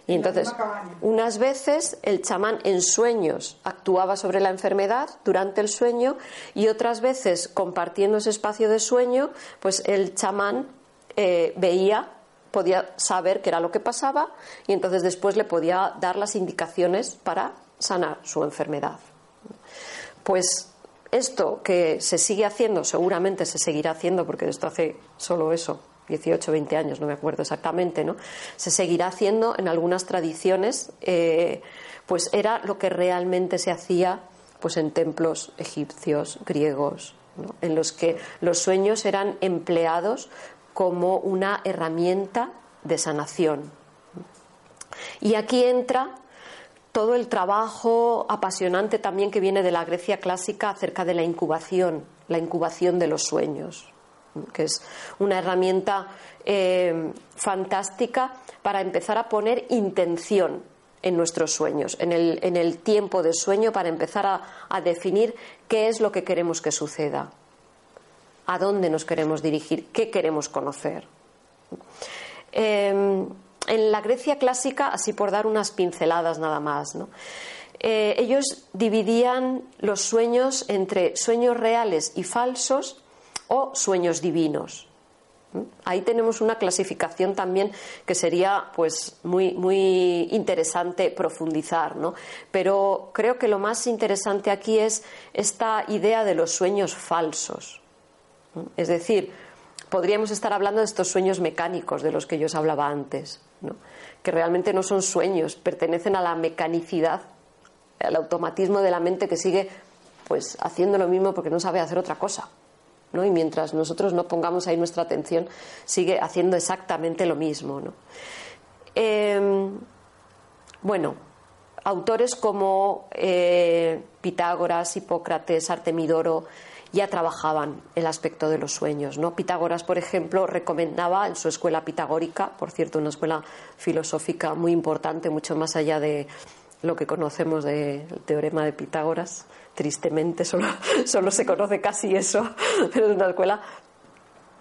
Y entonces, unas veces el chamán en sueños actuaba sobre la enfermedad durante el sueño y otras veces, compartiendo ese espacio de sueño, pues el chamán eh, veía, podía saber qué era lo que pasaba y entonces después le podía dar las indicaciones para sanar su enfermedad. Pues esto que se sigue haciendo, seguramente se seguirá haciendo, porque esto hace solo eso, 18, 20 años, no me acuerdo exactamente, ¿no? Se seguirá haciendo en algunas tradiciones, eh, pues era lo que realmente se hacía pues en templos egipcios, griegos, en los que los sueños eran empleados como una herramienta de sanación. Y aquí entra todo el trabajo apasionante también que viene de la Grecia clásica acerca de la incubación, la incubación de los sueños, que es una herramienta eh, fantástica para empezar a poner intención en nuestros sueños, en el, tiempo de sueño, para empezar a, definir qué es lo que queremos que suceda, a dónde nos queremos dirigir, qué queremos conocer. Em, en la Grecia clásica, así por dar unas pinceladas nada más, eh, ellos dividían los sueños entre sueños reales y falsos o sueños divinos. Ahí tenemos una clasificación también que sería pues muy, muy interesante profundizar, ¿no? Pero creo que lo más interesante aquí es esta idea de los sueños falsos. Es decir, podríamos estar hablando de estos sueños mecánicos de los que yo os hablaba antes, que realmente no son sueños, pertenecen a la mecanicidad, al automatismo de la mente que sigue pues haciendo lo mismo porque no sabe hacer otra cosa. ¿no? Y mientras nosotros no pongamos ahí nuestra atención, sigue haciendo exactamente lo mismo. Em, bueno, autores como eh, Pitágoras, Hipócrates, Artemidoro, ya trabajaban el aspecto de los sueños. ¿no? Pitágoras, por ejemplo, recomendaba en su escuela pitagórica, por cierto, una escuela filosófica muy importante, mucho más allá de lo que conocemos del teorema de Pitágoras, tristemente, solo, (laughs) solo se conoce casi eso, (laughs) pero es una escuela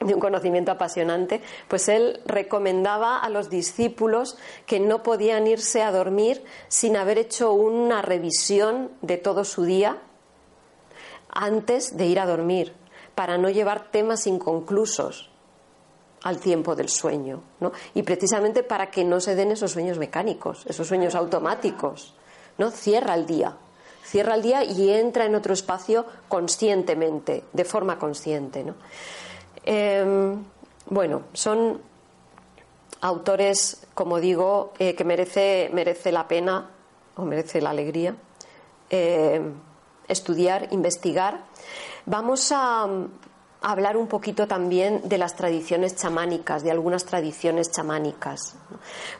de un conocimiento apasionante, pues él recomendaba a los discípulos que no podían irse a dormir sin haber hecho una revisión de todo su día antes de ir a dormir, para no llevar temas inconclusos al tiempo del sueño, ¿no? Y precisamente para que no se den esos sueños mecánicos, esos sueños automáticos, ¿no? Cierra el día, cierra el día y entra en otro espacio conscientemente, de forma consciente, ¿no? Em, bueno, son autores, como digo, eh, que merece, merece la pena o merece la alegría. Eh, estudiar, investigar. Vamos a, hablar un poquito también de las tradiciones chamánicas, de algunas tradiciones chamánicas,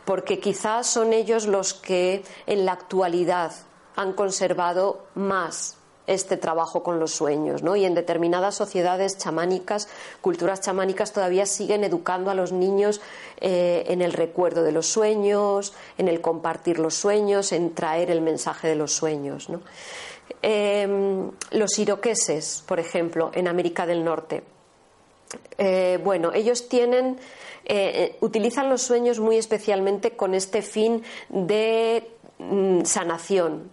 porque quizás son ellos los que en la actualidad han conservado más este trabajo con los sueños, ¿no? Y en determinadas sociedades chamánicas, culturas chamánicas, todavía siguen educando a los niños eh, en el recuerdo de los sueños, en el compartir los sueños, en traer el mensaje de los sueños, ¿no? Em, los iroqueses, por ejemplo, en América del Norte. Eh, bueno, ellos tienen, eh, utilizan los sueños muy especialmente con este fin de mm, sanación,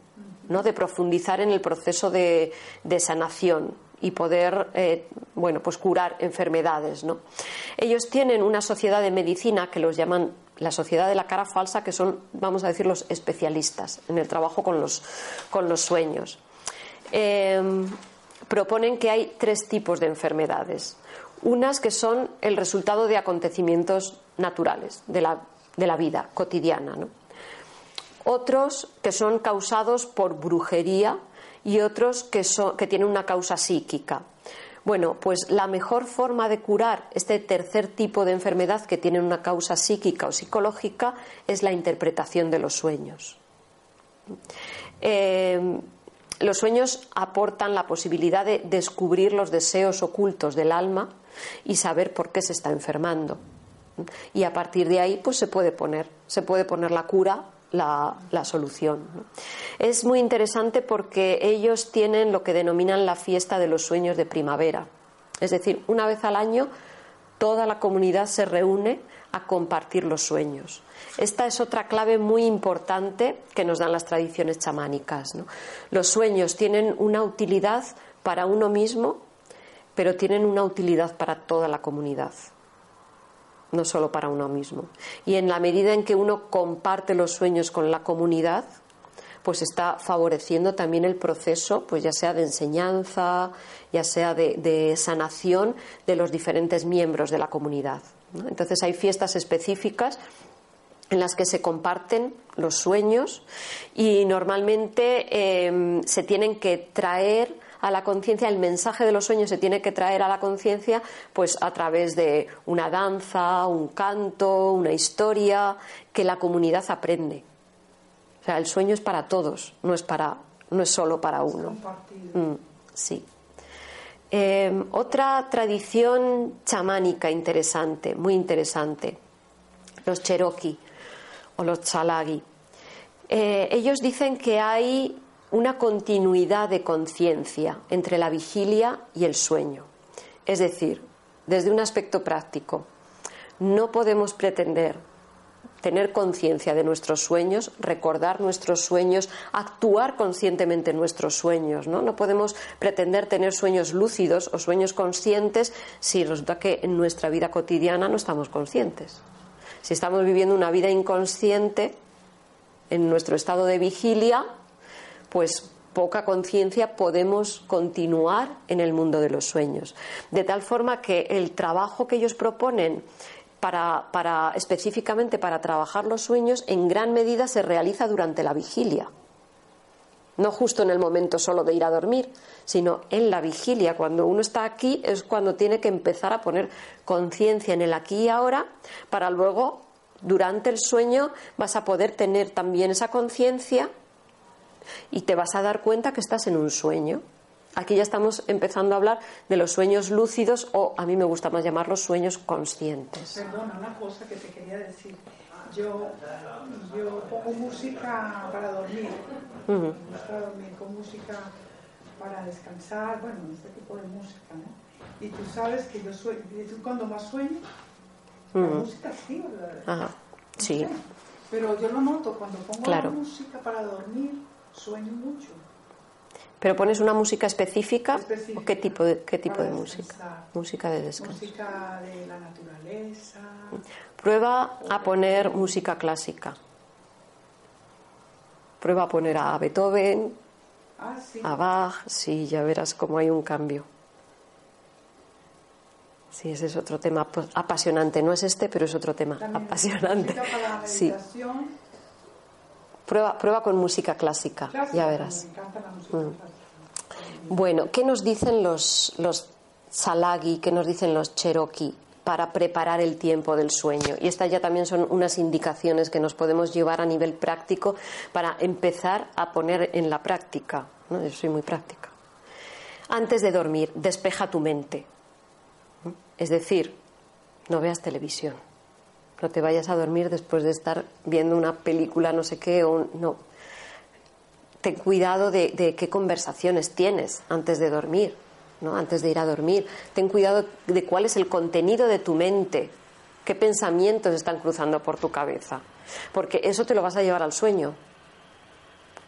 ¿no? de profundizar en el proceso de, sanación y poder eh, bueno pues curar enfermedades ¿no? ellos tienen una sociedad de medicina que los llaman la sociedad de la cara falsa, que son, vamos a decir, los especialistas en el trabajo con los, con los sueños. Em, proponen que hay tres tipos de enfermedades. Unas que son el resultado de acontecimientos naturales de la, de la vida cotidiana. Otros que son causados por brujería y otros que, son, que tienen una causa psíquica. Bueno, pues la mejor forma de curar este tercer tipo de enfermedad que tiene una causa psíquica o psicológica es la interpretación de los sueños. Eh, los sueños aportan la posibilidad de descubrir los deseos ocultos del alma y saber por qué se está enfermando. Y a partir de ahí, pues se puede poner, se puede poner la cura la, solución. Es muy interesante porque ellos tienen lo que denominan la fiesta de los sueños de primavera. Es decir, una vez al año toda la comunidad se reúne a compartir los sueños. Esta es otra clave muy importante que nos dan las tradiciones chamánicas. Los sueños tienen una utilidad para uno mismo, pero tienen una utilidad para toda la comunidad no solo para uno mismo. Y en la medida en que uno comparte los sueños con la comunidad, pues está favoreciendo también el proceso, pues ya sea de enseñanza, ya sea de, sanación de los diferentes miembros de la comunidad. Entonces hay fiestas específicas en las que se comparten los sueños y normalmente em, se tienen que traer a la conciencia, el mensaje de los sueños se tiene que traer a la conciencia pues a través de una danza, un canto, una historia que la comunidad aprende. O sea, el sueño es para todos, no es para no es solo para uno. Mm, sí. Em, otra tradición chamánica interesante, muy interesante, los Cherokee o los Chalagi. Eh, ellos dicen que hay una continuidad de conciencia entre la vigilia y el sueño. Es decir, desde un aspecto práctico, no podemos pretender tener conciencia de nuestros sueños, recordar nuestros sueños, actuar conscientemente en nuestros sueños. ¿no? no podemos pretender tener sueños lúcidos o sueños conscientes si resulta que en nuestra vida cotidiana no estamos conscientes. Si estamos viviendo una vida inconsciente, en nuestro estado de vigilia, pues poca conciencia podemos continuar en el mundo de los sueños. De tal forma que el trabajo que ellos proponen para, para, específicamente para trabajar los sueños en gran medida se realiza durante la vigilia. No justo en el momento solo de ir a dormir, sino en la vigilia. Cuando uno está aquí es cuando tiene que empezar a poner conciencia en el aquí y ahora para luego durante el sueño vas a poder tener también esa conciencia y te vas a dar cuenta que estás en un sueño. Aquí ya estamos empezando a hablar de los sueños lúcidos o a mí me gusta más llamarlos sueños conscientes. Perdona, una cosa que te quería decir. Yo, pongo música para dormir. Para dormir con música para descansar, bueno, este tipo de música, ¿no? Y tú sabes que yo sueño, cuando más sueño, la música sí, Ajá, sí. Pero yo lo noto, cuando pongo la música para dormir, sueño mucho. ¿Pero pones una música específica? ¿O qué tipo de, qué tipo de música? Música de descanso. Música de la naturaleza. Prueba a poner música clásica. Prueba a poner a Beethoven, ah, sí. a Bach, sí, ya verás cómo hay un cambio. Sí, ese es otro tema apasionante. No es este, pero es otro tema apasionante. sí. Prueba, prueba con música clásica, ya verás. Mm. Bueno, ¿qué nos dicen los, los Salagi, qué nos dicen los Cherokee para preparar el tiempo del sueño? Y estas ya también son unas indicaciones que nos podemos llevar a nivel práctico para empezar a poner en la práctica. ¿no? Yo soy muy práctica. Antes de dormir, despeja tu mente. Es decir, no veas televisión. No te vayas a dormir después de estar viendo una película, no sé qué, o no. Ten cuidado de, qué conversaciones tienes antes de dormir, ¿no? antes de ir a dormir. Ten cuidado de cuál es el contenido de tu mente, qué pensamientos están cruzando por tu cabeza, porque eso te lo vas a llevar al sueño.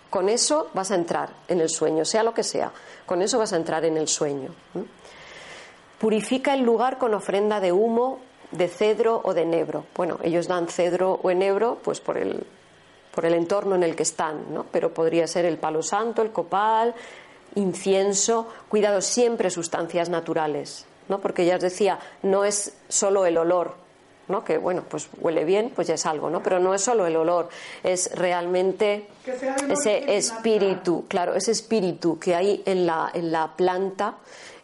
Con eso vas a entrar en el sueño, sea lo que sea, con eso vas a entrar en el sueño. Purifica el lugar con ofrenda de humo, de cedro o de enebro. Bueno, ellos dan cedro o enebro pues por el, por el entorno en el que están, ¿no? Pero podría ser el palo santo, el copal, incienso, cuidado siempre sustancias naturales, ¿no? Porque ya os decía, no es solo el olor, ¿no? Que bueno, pues huele bien, pues ya es algo, ¿no? Pero no es solo el olor, es realmente ese espíritu, claro, ese espíritu que hay en la, en la planta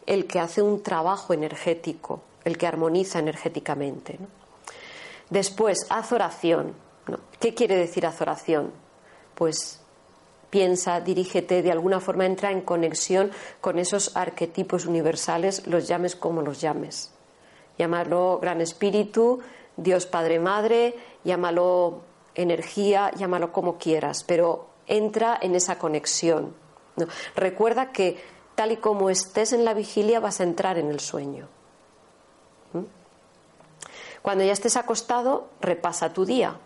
el que hace un trabajo energético, el que armoniza energéticamente. Después, haz oración. ¿Qué quiere decir haz oración? Pues piensa, dirígete, de alguna forma entra en conexión con esos arquetipos universales, los llames como los llames. Llámalo Gran Espíritu, Dios Padre Madre, llámalo energía, llámalo como quieras, pero entra en esa conexión. Recuerda que tal y como estés en la vigilia vas a entrar en el sueño. Cuando ya estés acostado, repasa tu día.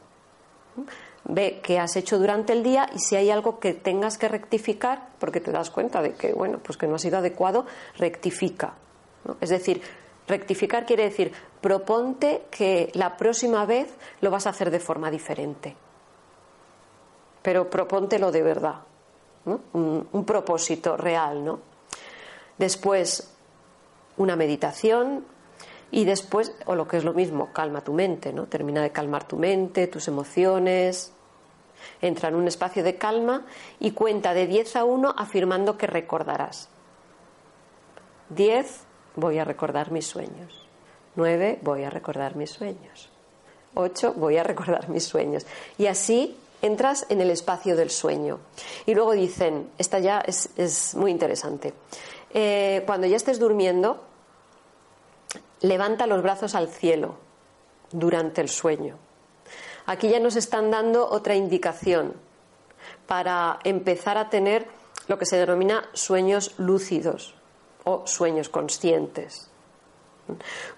Ve qué has hecho durante el día y si hay algo que tengas que rectificar, porque te das cuenta de que, bueno, pues que no ha sido adecuado, rectifica. Es decir, rectificar quiere decir, proponte que la próxima vez lo vas a hacer de forma diferente. Pero propóntelo de verdad. Un, un propósito real, ¿no? después una meditación y después, o lo que es lo mismo, calma tu mente, ¿no? Termina de calmar tu mente, tus emociones, entra en un espacio de calma y cuenta de 10 a 1 afirmando que recordarás. 10, voy a recordar mis sueños. 9, voy a recordar mis sueños. 8, voy a recordar mis sueños. Y así entras en el espacio del sueño. Y luego dicen, esta ya es, muy interesante, eh, cuando ya estés durmiendo, levanta los brazos al cielo durante el sueño. Aquí ya nos están dando otra indicación para empezar a tener lo que se denomina sueños lúcidos o sueños conscientes.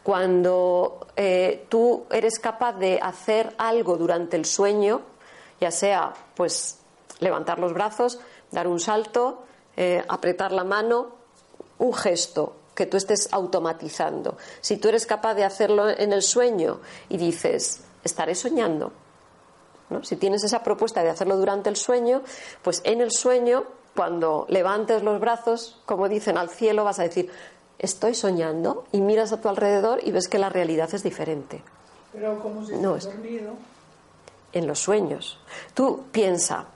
Cuando eh, tú eres capaz de hacer algo durante el sueño, ya sea pues levantar los brazos, dar un salto, eh, apretar la mano, un gesto que tú estés automatizando. Si tú eres capaz de hacerlo en el sueño y dices, estaré soñando, si tienes esa propuesta de hacerlo durante el sueño, pues en el sueño, cuando levantes los brazos, como dicen, al cielo, vas a decir, estoy soñando y miras a tu alrededor y ves que la realidad es diferente. Pero como si no, dormido. En los sueños. Tú piensa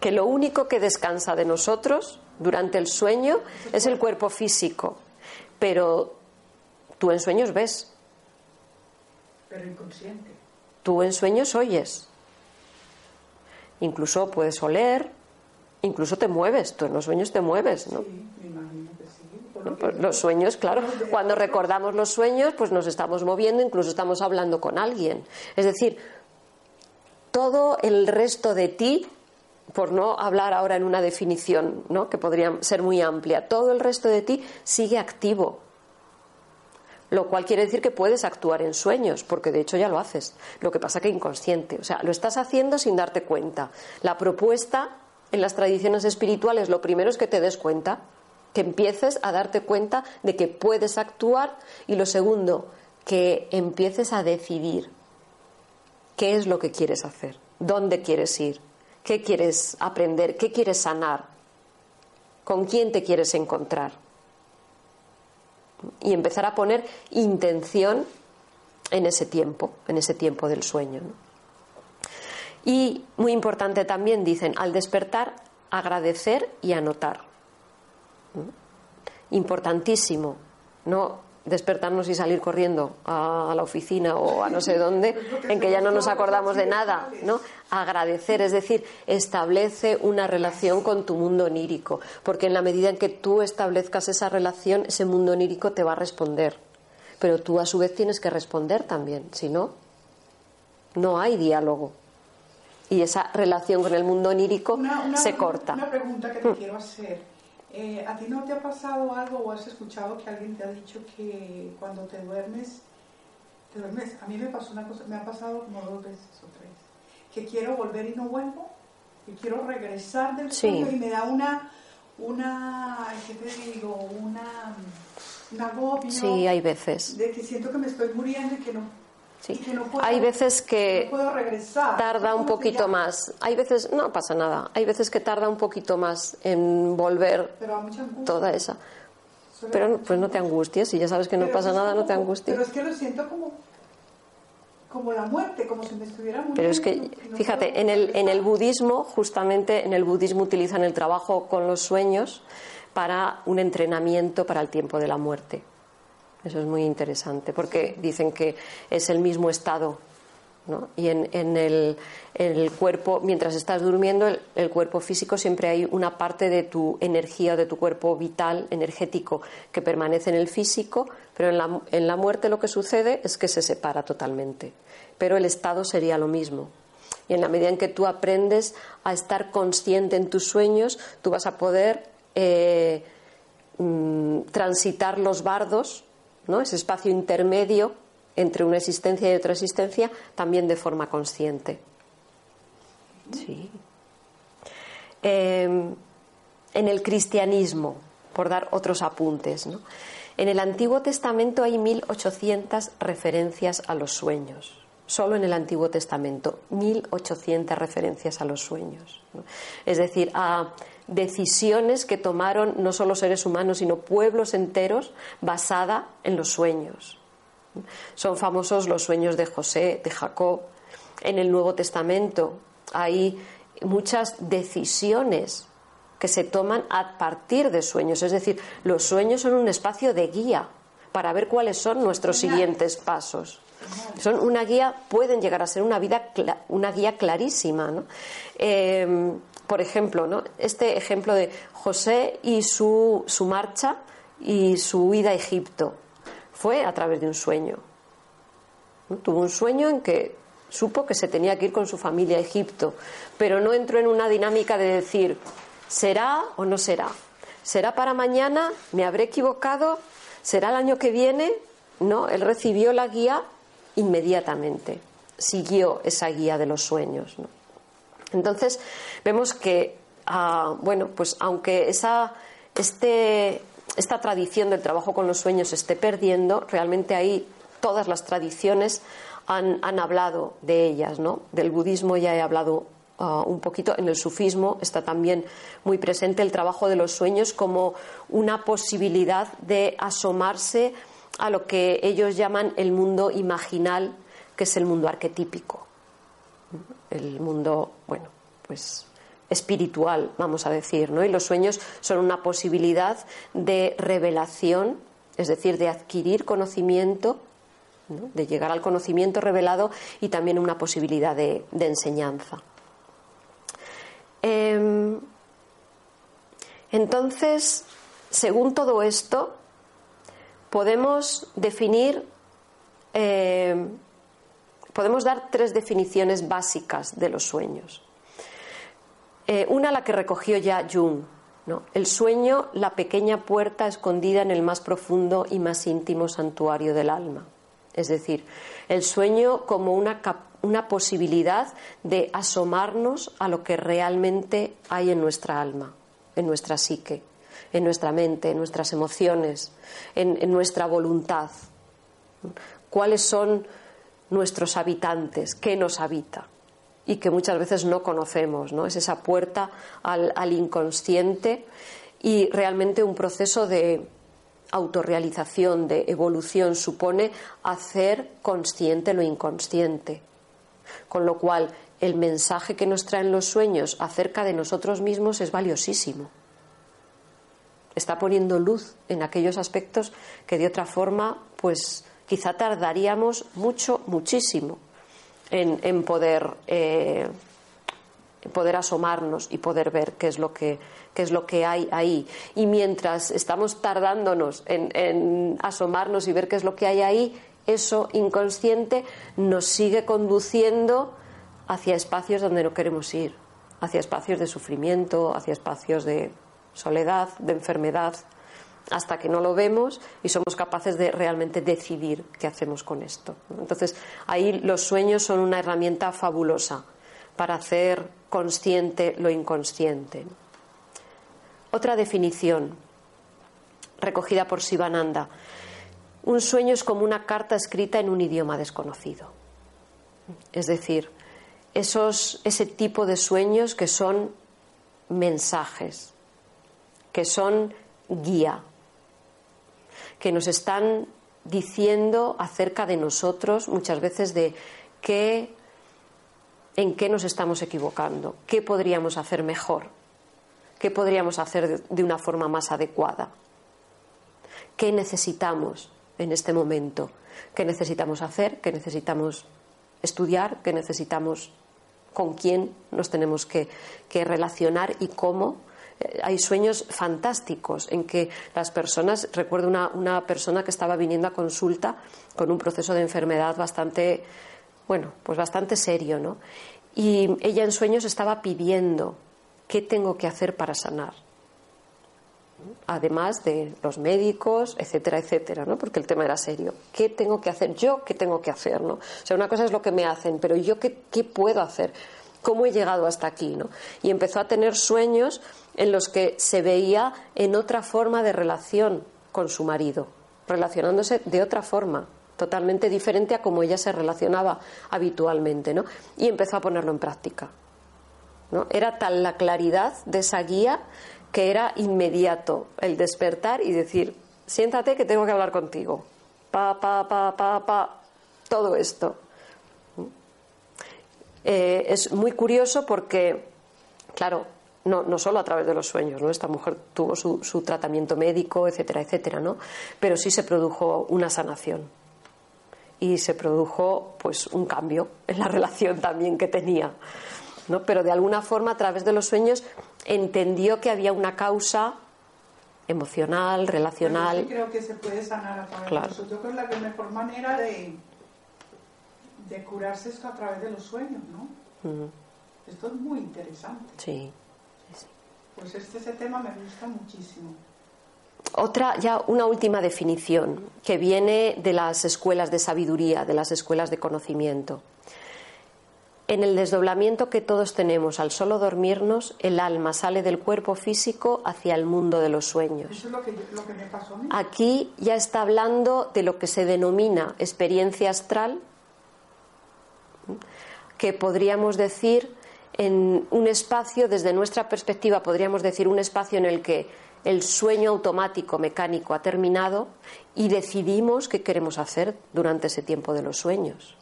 que lo único que descansa de nosotros durante el sueño es el cuerpo físico, pero tú en sueños ves. Pero inconsciente. Tú en sueños oyes. Incluso puedes oler, incluso te mueves, tú en los sueños te mueves, ¿no? Sí, me imagino que sí. Pues los sueños, (laughs) claro, cuando recordamos los sueños, pues nos estamos moviendo, incluso estamos hablando con alguien. Es decir, todo el resto de ti, por no hablar ahora en una definición, ¿no? que podría ser muy amplia, todo el resto de ti sigue activo, lo cual quiere decir que puedes actuar en sueños, porque de hecho ya lo haces. Lo que pasa que inconsciente, o sea, lo estás haciendo sin darte cuenta. La propuesta en las tradiciones espirituales, lo primero es que te des cuenta, que empieces a darte cuenta de que puedes actuar y lo segundo, que empieces a decidir qué es lo que quieres hacer, dónde quieres ir, qué quieres aprender, qué quieres sanar, con quién te quieres encontrar y empezar a poner intención en ese tiempo, en ese tiempo del sueño. Y muy importante también, dicen, al despertar, agradecer y anotar. Importantísimo. No despertarnos y salir corriendo a, la oficina o a no sé dónde, (laughs) en que ya no nos acordamos de nada, ¿no? Agradecer, es decir, establece una relación con tu mundo onírico, porque en la medida en que tú establezcas esa relación, ese mundo onírico te va a responder. Pero tú a su vez tienes que responder también, si no, no hay diálogo. Y esa relación con el mundo onírico se corta. Una pregunta que te quiero hacer eh, ¿A ti no te ha pasado algo o has escuchado que alguien te ha dicho que cuando te duermes, te duermes? A mí me pasó una cosa, me ha pasado como dos veces o tres, que quiero volver y no vuelvo, que quiero regresar del sueño y me da una, una, ¿qué te digo? Una, un agobio. Sí, hay veces. De que siento que me estoy muriendo y que no hay veces que tarda un poquito más. Hay veces, no pasa nada. Hay veces que tarda un poquito más en volver toda esa. Pero pues no te angusties, si ya sabes que no pasa nada, no te angusties. Pero es que lo siento como, como la muerte, como si me estuviera muriendo. Pero es que, fíjate, en el, en el budismo, justamente en el budismo utilizan el trabajo con los sueños para un entrenamiento para el tiempo de la muerte. Eso es muy interesante porque dicen que es el mismo estado. ¿no? Y en, el, cuerpo, mientras estás durmiendo, el, cuerpo físico siempre hay una parte de tu energía, de tu cuerpo vital, energético, que permanece en el físico, pero en la, en la muerte lo que sucede es que se separa totalmente. Pero el estado sería lo mismo. Y en la medida en que tú aprendes a estar consciente en tus sueños, tú vas a poder eh, mm, transitar los bardos ese espacio intermedio entre una existencia y otra existencia, también de forma consciente. Sí. Em, en el cristianismo, por dar otros apuntes, en el Antiguo Testamento hay 1800 referencias a los sueños. Solo en el Antiguo Testamento, 1800 referencias a los sueños. Es decir, a decisiones que tomaron no solo seres humanos, sino pueblos enteros basada en los sueños. Son famosos los sueños de José, de Jacob. En el Nuevo Testamento hay muchas decisiones que se toman a partir de sueños. Es decir, los sueños son un espacio de guía para ver cuáles son nuestros siguientes pasos. Son una guía, pueden llegar a ser una, vida, una guía clarísima. Em, por ejemplo, ¿no? este ejemplo de José y su, su marcha y su huida a Egipto fue a través de un sueño. Tuvo un sueño en que supo que se tenía que ir con su familia a Egipto, pero no entró en una dinámica de decir, ¿será o no será? ¿Será para mañana? ¿Me habré equivocado? ¿Será el año que viene? No, él recibió la guía inmediatamente, siguió esa guía de los sueños. Entonces, vemos que, ah, bueno, pues aunque esa, este, esta tradición del trabajo con los sueños esté perdiendo, realmente ahí todas las tradiciones han, hablado de ellas, ¿no? Del budismo ya he hablado uh, un poquito, en el sufismo está también muy presente el trabajo de los sueños como una posibilidad de asomarse a lo que ellos llaman el mundo imaginal, que es el mundo arquetípico, el mundo, bueno, pues espiritual, vamos a decir, ¿no? Y los sueños son una posibilidad de revelación, es decir, de adquirir conocimiento de llegar al conocimiento revelado y también una posibilidad de, enseñanza. Em, entonces, según todo esto, podemos definir, em, podemos dar tres definiciones básicas de los sueños. Eh, una la que recogió ya Jung, el sueño, la pequeña puerta escondida en el más profundo y más íntimo santuario del alma. Es decir, el sueño como una, una posibilidad de asomarnos a lo que realmente hay en nuestra alma, en nuestra psique, en nuestra mente, en nuestras emociones, en, nuestra voluntad. ¿Cuáles son nuestros habitantes? ¿Qué nos habita? Y que muchas veces no conocemos, ¿no? Es esa puerta al inconsciente y realmente un proceso de, autorrealización, de evolución, supone hacer consciente lo inconsciente. Con lo cual, el mensaje que nos traen los sueños acerca de nosotros mismos es valiosísimo. Está poniendo luz en aquellos aspectos que de otra forma, pues quizá tardaríamos mucho, muchísimo en, poder, eh, poder asomarnos y poder ver qué es lo que qué es lo que hay ahí. Y mientras estamos tardándonos en, asomarnos y ver qué es lo que hay ahí, eso inconsciente nos sigue conduciendo hacia espacios donde no queremos ir, hacia espacios de sufrimiento, hacia espacios de soledad, de enfermedad, hasta que no lo vemos y somos capaces de realmente decidir qué hacemos con esto. Entonces, ahí los sueños son una herramienta fabulosa para hacer consciente lo inconsciente. Otra definición recogida por Sivananda. Un sueño es como una carta escrita en un idioma desconocido. Es decir, esos, ese tipo de sueños que son mensajes, que son guía, que nos están diciendo acerca de nosotros muchas veces de qué, en qué nos estamos equivocando, qué podríamos hacer mejor. ¿Qué podríamos hacer de una forma más adecuada? ¿Qué necesitamos en este momento? ¿Qué necesitamos hacer? ¿Qué necesitamos estudiar? ¿Qué necesitamos con quién nos tenemos que, relacionar y cómo? Hay sueños fantásticos en que las personas, recuerdo una, una persona que estaba viniendo a consulta con un proceso de enfermedad bastante, bueno, pues bastante serio, ¿no? Y ella en sueños estaba pidiendo ¿Qué tengo que hacer para sanar? Además de los médicos, etcétera, etcétera, ¿no? Porque el tema era serio. ¿Qué tengo que hacer? ¿Yo qué tengo que hacer? ¿no? O sea, una cosa es lo que me hacen, pero ¿yo qué, qué puedo hacer? ¿Cómo he llegado hasta aquí? ¿no? Y empezó a tener sueños en los que se veía en otra forma de relación con su marido, relacionándose de otra forma, totalmente diferente a como ella se relacionaba habitualmente, ¿no? Y empezó a ponerlo en práctica. Era tal la claridad de esa guía que era inmediato el despertar y decir, siéntate que tengo que hablar contigo. Pa, pa, pa, pa, pa, todo esto. Eh, es muy curioso porque, claro, no, no solo a través de los sueños, ¿no? Esta mujer tuvo su, su tratamiento médico, etcétera, etcétera, ¿no? Pero sí se produjo una sanación y se produjo pues un cambio en la (laughs) relación también que tenía. ¿no? Pero de alguna forma a través de los sueños entendió que había una causa emocional, relacional. Yo creo que se puede sanar a través de los sueños. Yo creo que es la mejor manera de, de curarse esto a través de los sueños, ¿no? Esto es muy interesante. Sí, Pues este, ese tema me gusta muchísimo. Otra, ya una última definición que viene de las escuelas de sabiduría, de las escuelas de conocimiento. En el desdoblamiento que todos tenemos al solo dormirnos, el alma sale del cuerpo físico hacia el mundo de los sueños. Eso es lo que, lo que me pasó a mí. Aquí ya está hablando de lo que se denomina experiencia astral, que podríamos decir en un espacio, desde nuestra perspectiva, podríamos decir un espacio en el que el sueño automático mecánico ha terminado y decidimos qué queremos hacer durante ese tiempo de los sueños.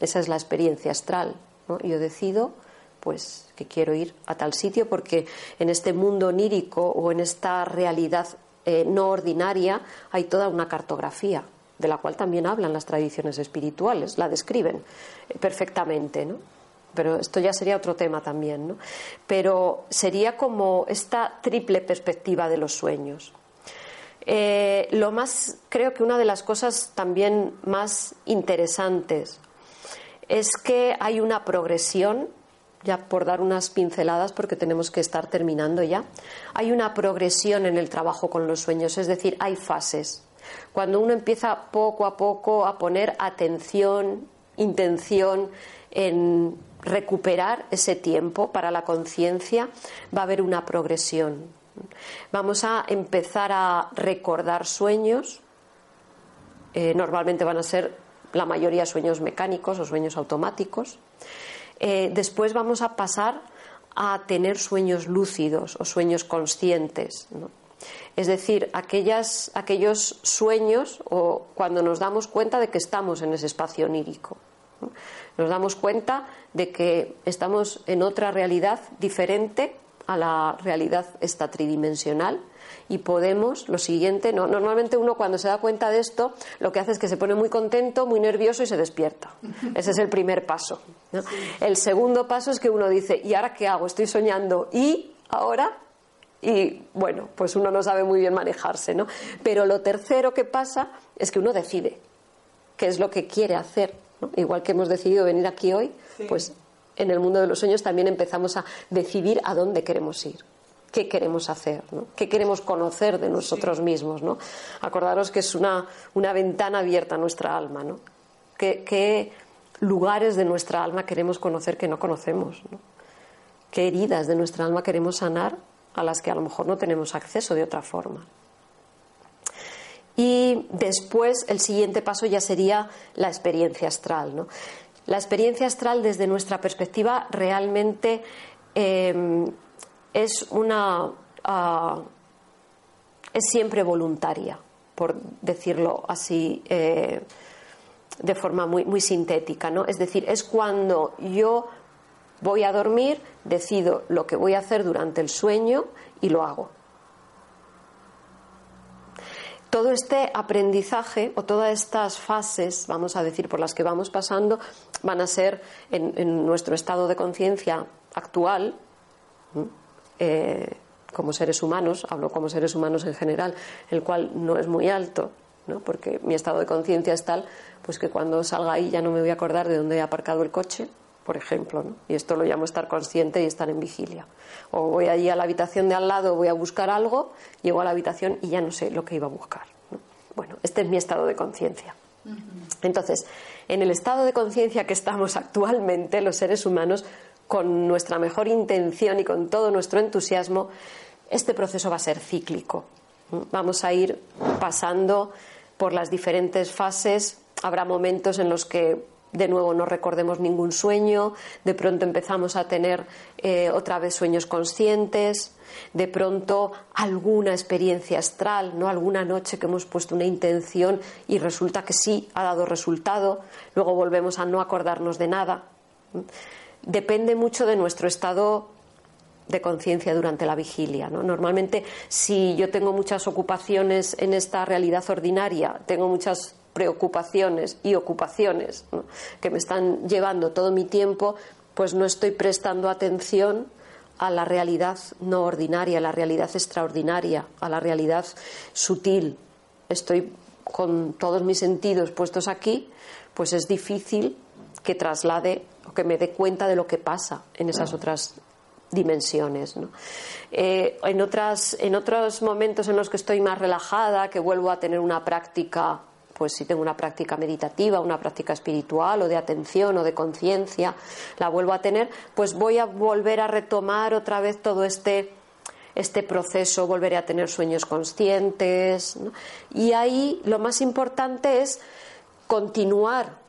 Esa es la experiencia astral. Yo decido pues que quiero ir a tal sitio porque en este mundo onírico o en esta realidad eh, no ordinaria hay toda una cartografía de la cual también hablan las tradiciones espirituales, la describen eh, perfectamente. Pero esto ya sería otro tema también, ¿no? Pero sería como esta triple perspectiva de los sueños. Eh, lo más, creo que una de las cosas también más interesantes es que hay una progresión, ya por dar unas pinceladas porque tenemos que estar terminando ya, hay una progresión en el trabajo con los sueños, es decir, hay fases. Cuando uno empieza poco a poco a poner atención, intención en recuperar ese tiempo para la conciencia, va a haber una progresión. Vamos a empezar a recordar sueños. Eh, normalmente van a ser la mayoría sueños mecánicos o sueños automáticos. Eh, después vamos a pasar a tener sueños lúcidos o sueños conscientes. Es decir, aquellos sueños o cuando nos damos cuenta de que estamos en ese espacio onírico. Nos damos cuenta de que estamos en otra realidad diferente a la realidad esta tridimensional y podemos, lo siguiente, no, normalmente uno cuando se da cuenta de esto, lo que hace es que se pone muy contento, muy nervioso y se despierta. (laughs) Ese es el primer paso. El segundo paso es que uno dice, ¿y ahora qué hago? Estoy soñando. ¿Y ahora? Y bueno, pues uno no sabe muy bien manejarse, ¿no? Pero lo tercero que pasa es que uno decide qué es lo que quiere hacer. Igual que hemos decidido venir aquí hoy, pues en el mundo de los sueños también empezamos a decidir a dónde queremos ir qué queremos hacer, qué queremos conocer de nosotros mismos. ¿no? Acordaros que es una, una ventana abierta a nuestra alma. ¿no? ¿Qué, lugares de nuestra alma queremos conocer que no conocemos? ¿Qué heridas de nuestra alma queremos sanar a las que a lo mejor no tenemos acceso de otra forma? Y después el siguiente paso ya sería la experiencia astral. ¿no? La experiencia astral desde nuestra perspectiva realmente eh, es una ah, es siempre voluntaria, por decirlo así eh, de forma muy, muy sintética, ¿no? Es decir, es cuando yo voy a dormir, decido lo que voy a hacer durante el sueño y lo hago. Todo este aprendizaje o todas estas fases, vamos a decir, por las que vamos pasando, van a ser en nuestro estado de conciencia actual, eh, como seres humanos, hablo como seres humanos en general, el cual no es muy alto, ¿no? porque mi estado de conciencia es tal pues que cuando salga ahí ya no me voy a acordar de dónde he aparcado el coche, por ejemplo, ¿no? y esto lo llamo estar consciente y estar en vigilia. O voy allí a la habitación de al lado, voy a buscar algo, llego a la habitación y ya no sé lo que iba a buscar. Bueno, este es mi estado de conciencia. Entonces, en el estado de conciencia que estamos (laughs) actualmente los seres humanos, con nuestra mejor intención y con todo nuestro entusiasmo, este proceso va a ser cíclico. Vamos a ir pasando por las diferentes fases. Habrá momentos en los que de nuevo no recordemos ningún sueño, de pronto empezamos a tener eh, otra vez sueños conscientes, de pronto alguna experiencia astral, no alguna noche que hemos puesto una intención y resulta que sí ha dado resultado, luego volvemos a no acordarnos de nada depende mucho de nuestro estado de conciencia durante la vigilia. ¿no? Normalmente, si yo tengo muchas ocupaciones en esta realidad ordinaria, tengo muchas preocupaciones y ocupaciones que me están llevando todo mi tiempo, pues no estoy prestando atención a la realidad no ordinaria, a la realidad extraordinaria, a la realidad sutil. Estoy con todos mis sentidos puestos aquí, pues es difícil que traslade o que me dé cuenta de lo que pasa en esas otras dimensiones. Eh, en, otras, en otros momentos en los que estoy más relajada, que vuelvo a tener una práctica, pues si tengo una práctica meditativa, una práctica espiritual o de atención o de conciencia, la vuelvo a tener, pues voy a volver a retomar otra vez todo este este proceso, volveré a tener sueños conscientes. Y ahí lo más importante es continuar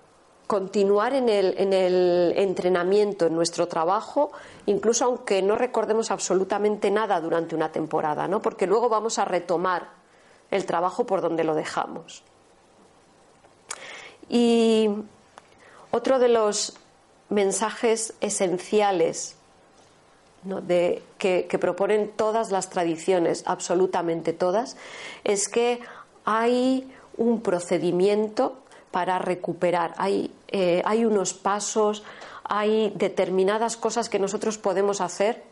continuar en el, en el entrenamiento, en nuestro trabajo, incluso aunque no recordemos absolutamente nada durante una temporada, ¿no? porque luego vamos a retomar el trabajo por donde lo dejamos. Y otro de los mensajes esenciales que proponen todas las tradiciones, absolutamente todas, es que hay un procedimiento para recuperar. Hay, eh, hay unos pasos, hay determinadas cosas que nosotros podemos hacer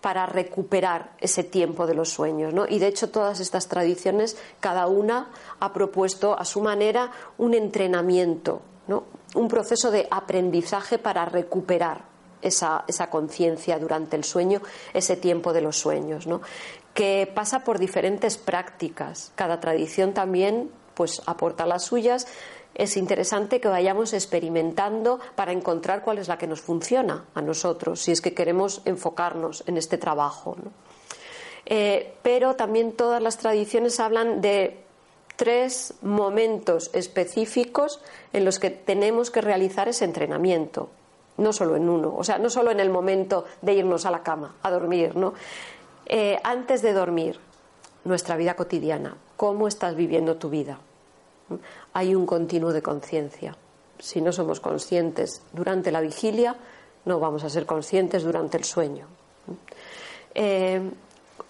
para recuperar ese tiempo de los sueños. ¿no? Y de hecho todas estas tradiciones, cada una ha propuesto a su manera un entrenamiento, ¿no? un proceso de aprendizaje para recuperar esa, esa conciencia durante el sueño, ese tiempo de los sueños, ¿no? que pasa por diferentes prácticas. Cada tradición también pues aporta las suyas es interesante que vayamos experimentando para encontrar cuál es la que nos funciona a nosotros, si es que queremos enfocarnos en este trabajo. Eh, pero también todas las tradiciones hablan de tres momentos específicos en los que tenemos que realizar ese entrenamiento, no solo en uno, o sea, no solo en el momento de irnos a la cama, a dormir, ¿no? Eh, antes de dormir, nuestra vida cotidiana, ¿cómo estás viviendo tu vida? Hay un continuo de conciencia. Si no somos conscientes durante la vigilia, no vamos a ser conscientes durante el sueño. Eh,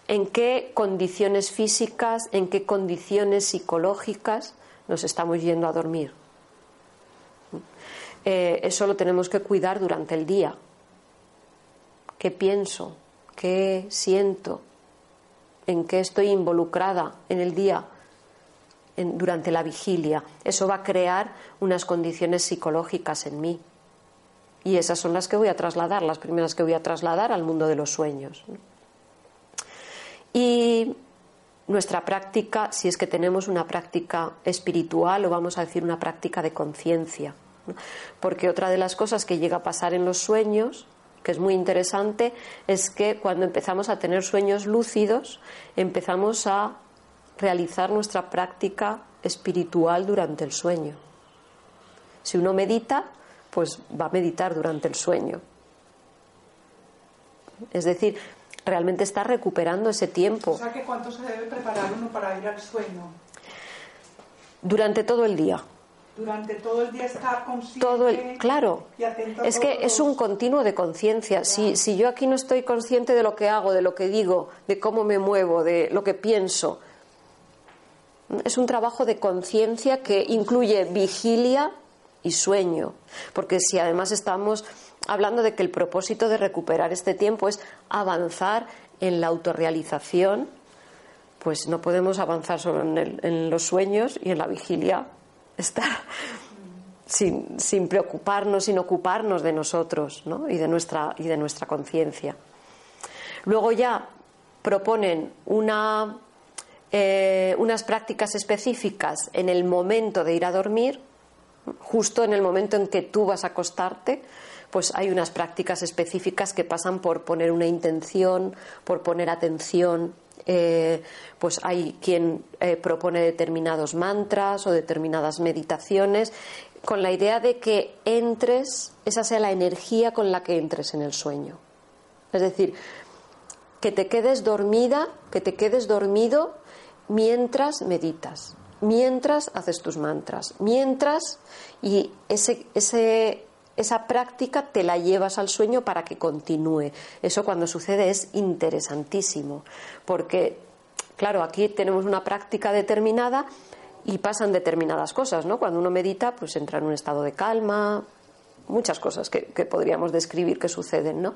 ¿En qué condiciones físicas, en qué condiciones psicológicas nos estamos yendo a dormir? Eh, eso lo tenemos que cuidar durante el día. ¿Qué pienso? ¿Qué siento? ¿En qué estoy involucrada en el día? Durante la vigilia. Eso va a crear unas condiciones psicológicas en mí. Y esas son las que voy a trasladar, las primeras que voy a trasladar al mundo de los sueños. Y nuestra práctica, si es que tenemos una práctica espiritual o vamos a decir una práctica de conciencia. Porque otra de las cosas que llega a pasar en los sueños, que es muy interesante, es que cuando empezamos a tener sueños lúcidos, empezamos a realizar nuestra práctica espiritual durante el sueño. Si uno medita, pues va a meditar durante el sueño. Es decir, realmente está recuperando ese tiempo. O sea, que ¿cuánto se debe preparar uno para ir al sueño? Durante todo el día. Durante todo el día estar consciente. Todo el, claro. es que es un continuo de conciencia. Si, si yo aquí no estoy consciente de lo que hago, de lo que digo, de cómo me muevo, de lo que pienso, es un trabajo de conciencia que incluye vigilia y sueño, porque si además estamos hablando de que el propósito de recuperar este tiempo es avanzar en la autorrealización, pues no podemos avanzar solo en, los sueños y en la vigilia estar (laughs) sin, sin, preocuparnos, sin ocuparnos de nosotros y de nuestra, y de nuestra conciencia. Luego ya proponen una eh, unas prácticas específicas en el momento de ir a dormir, justo en el momento en que tú vas a acostarte, pues hay unas prácticas específicas que pasan por poner una intención, por poner atención. Eh, pues hay quien eh, propone determinados mantras o determinadas meditaciones con la idea de que entres, esa sea la energía con la que entres en el sueño. Es decir, que te quedes dormida, que te quedes dormido mientras meditas, mientras haces tus mantras, mientras y ese, ese esa práctica te la llevas al sueño para que continúe. Eso cuando sucede es interesantísimo, porque, claro, aquí tenemos una práctica determinada y pasan determinadas cosas, ¿no? Cuando uno medita, pues entra en un estado de calma, muchas cosas que, que, podríamos describir que suceden, ¿no?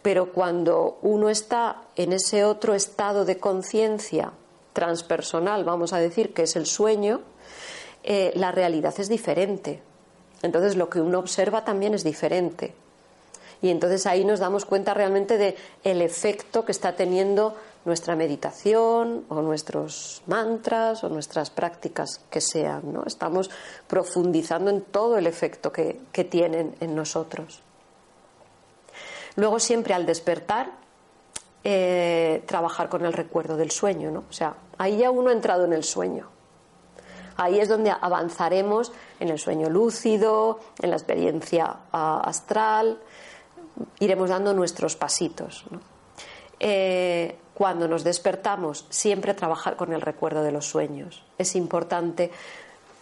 Pero cuando uno está en ese otro estado de conciencia transpersonal, vamos a decir, que es el sueño, eh, la realidad es diferente. Entonces lo que uno observa también es diferente. Y entonces ahí nos damos cuenta realmente de el efecto que está teniendo nuestra meditación o nuestros mantras o nuestras prácticas que sean. ¿no? Estamos profundizando en todo el efecto que, que tienen en nosotros. Luego siempre al despertar eh, trabajar con el recuerdo del sueño, ¿no? O sea, ahí ya uno ha entrado en el sueño. Ahí es donde avanzaremos en el sueño lúcido, en la experiencia uh, astral, iremos dando nuestros pasitos. Eh, cuando nos despertamos, siempre trabajar con el recuerdo de los sueños. Es importante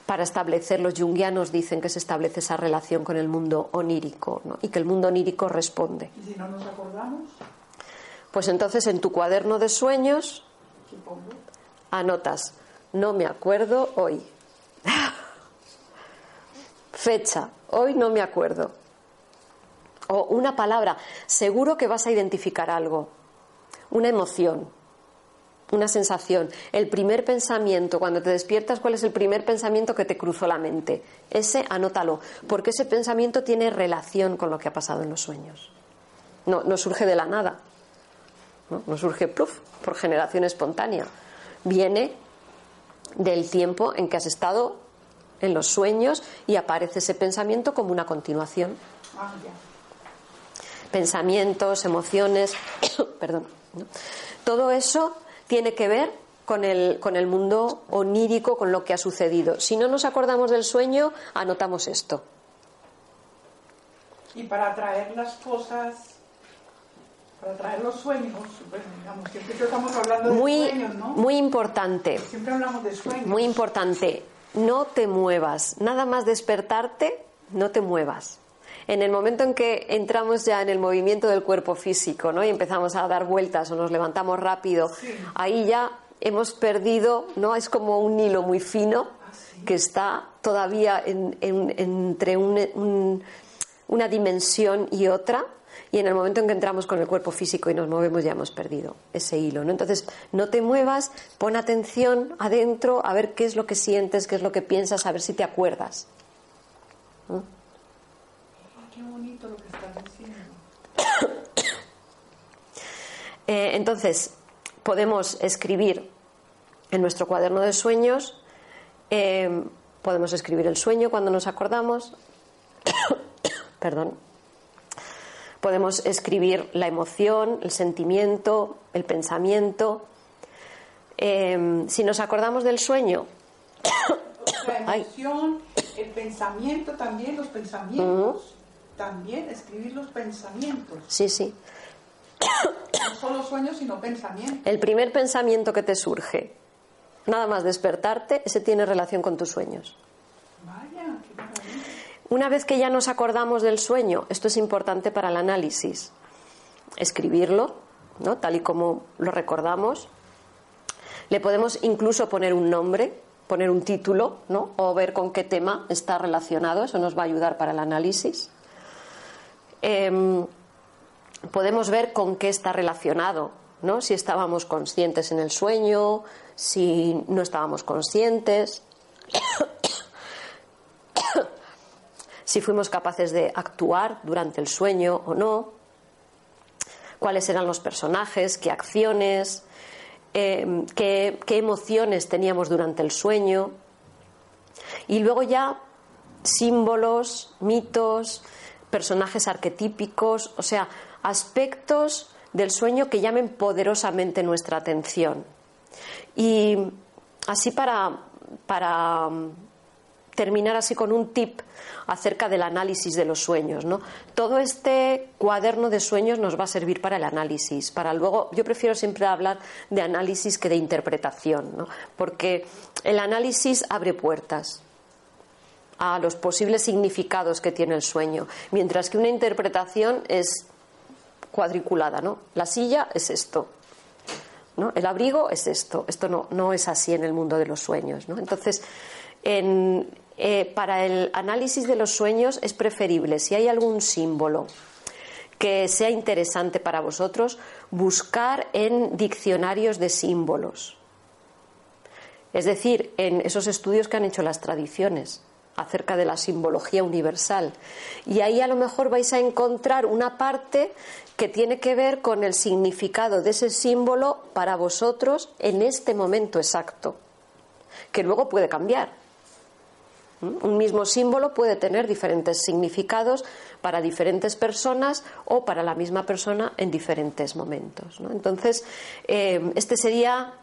para establecer, los junguianos dicen que se establece esa relación con el mundo onírico ¿no? y que el mundo onírico responde. ¿Y si no nos acordamos? Pues entonces en tu cuaderno de sueños anotas, no me acuerdo hoy. (laughs) Fecha, hoy no me acuerdo. O una palabra, seguro que vas a identificar algo, una emoción, una sensación. El primer pensamiento, cuando te despiertas, ¿cuál es el primer pensamiento que te cruzó la mente? Ese anótalo, porque ese pensamiento tiene relación con lo que ha pasado en los sueños. No, no surge de la nada. No, surge por generación espontánea. Viene del tiempo en que has estado en los sueños y aparece ese pensamiento como una continuación. Pensamientos, emociones, (coughs) perdón. Todo eso tiene que ver con el, con el mundo onírico, con lo que ha sucedido. Si no nos acordamos del sueño, anotamos esto. Y para atraer las cosas para traer los sueños, pues, digamos, siempre estamos hablando muy, de sueños, ¿no? Muy importante. Siempre hablamos de sueños. Muy importante. No te muevas. Nada más despertarte, no te muevas. En el momento en que entramos ya en el movimiento del cuerpo físico, ¿no? Y empezamos a dar vueltas o nos levantamos rápido, Sí. ahí ya hemos perdido, ¿no? Es como un hilo muy fino Ah, sí. que está todavía en- en- entre un- un- una dimensión y otra. Y en el momento en que entramos con el cuerpo físico y nos movemos ya hemos perdido ese hilo. ¿no? Entonces, no te muevas, pon atención adentro a ver qué es lo que sientes, qué es lo que piensas, a ver si te acuerdas. Ay, qué bonito lo que estás diciendo. (coughs) Eh, entonces, podemos escribir en nuestro cuaderno de sueños, eh, podemos escribir el sueño cuando nos acordamos, (coughs) perdón, podemos escribir la emoción, el sentimiento, el pensamiento. Eh, si nos acordamos del sueño, (coughs) La Ay. emoción, el pensamiento también, los pensamientos. También escribir los pensamientos. sí, sí, No solo sueños, sino pensamientos. el primer pensamiento que te surge, nada más despertarte, ese tiene relación con tus sueños. Vaya. Una vez que ya nos acordamos del sueño, esto es importante para el análisis, escribirlo, ¿no? tal y como lo recordamos. Le podemos incluso poner un nombre, poner un título, ¿no? o ver con qué tema está relacionado, eso nos va a ayudar para el análisis. Em, podemos ver con qué está relacionado, ¿no? si estábamos conscientes en el sueño, si no estábamos conscientes. Si fuimos capaces de actuar durante el sueño o no, cuáles eran los personajes, qué acciones, eh, qué, qué emociones teníamos durante el sueño. Y luego ya símbolos, mitos, personajes arquetípicos, o sea, aspectos del sueño que llamen poderosamente nuestra atención. Y así para, para terminar así con un tip acerca del análisis de los sueños. ¿no? Todo este cuaderno de sueños nos va a servir para el análisis, para luego, yo prefiero siempre hablar de análisis que de interpretación, ¿no? porque el análisis abre puertas, a los posibles significados que tiene el sueño, mientras que una interpretación es cuadriculada, ¿no? La silla es esto, ¿no? El abrigo es esto. Esto no, no es así en el mundo de los sueños, ¿no? Entonces, eh, para el análisis de los sueños es preferible, si hay algún símbolo que sea interesante para vosotros, buscar en diccionarios de símbolos. Es decir, en esos estudios que han hecho las tradiciones acerca de la simbología universal. Y ahí a lo mejor vais a encontrar una parte que tiene que ver con el significado de ese símbolo para vosotros en este momento exacto, que luego puede cambiar. Un mismo símbolo puede tener diferentes significados para diferentes personas o para la misma persona en diferentes momentos. Entonces, eh, este sería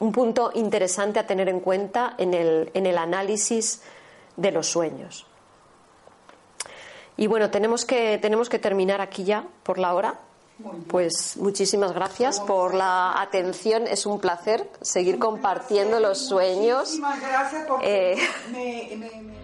un punto interesante a tener en cuenta en el, en el análisis de los sueños. Y bueno, tenemos que, tenemos que terminar aquí ya por la hora. Pues muchísimas gracias por la atención. Es un placer seguir compartiendo los sueños. Muchísimas gracias porque eh, me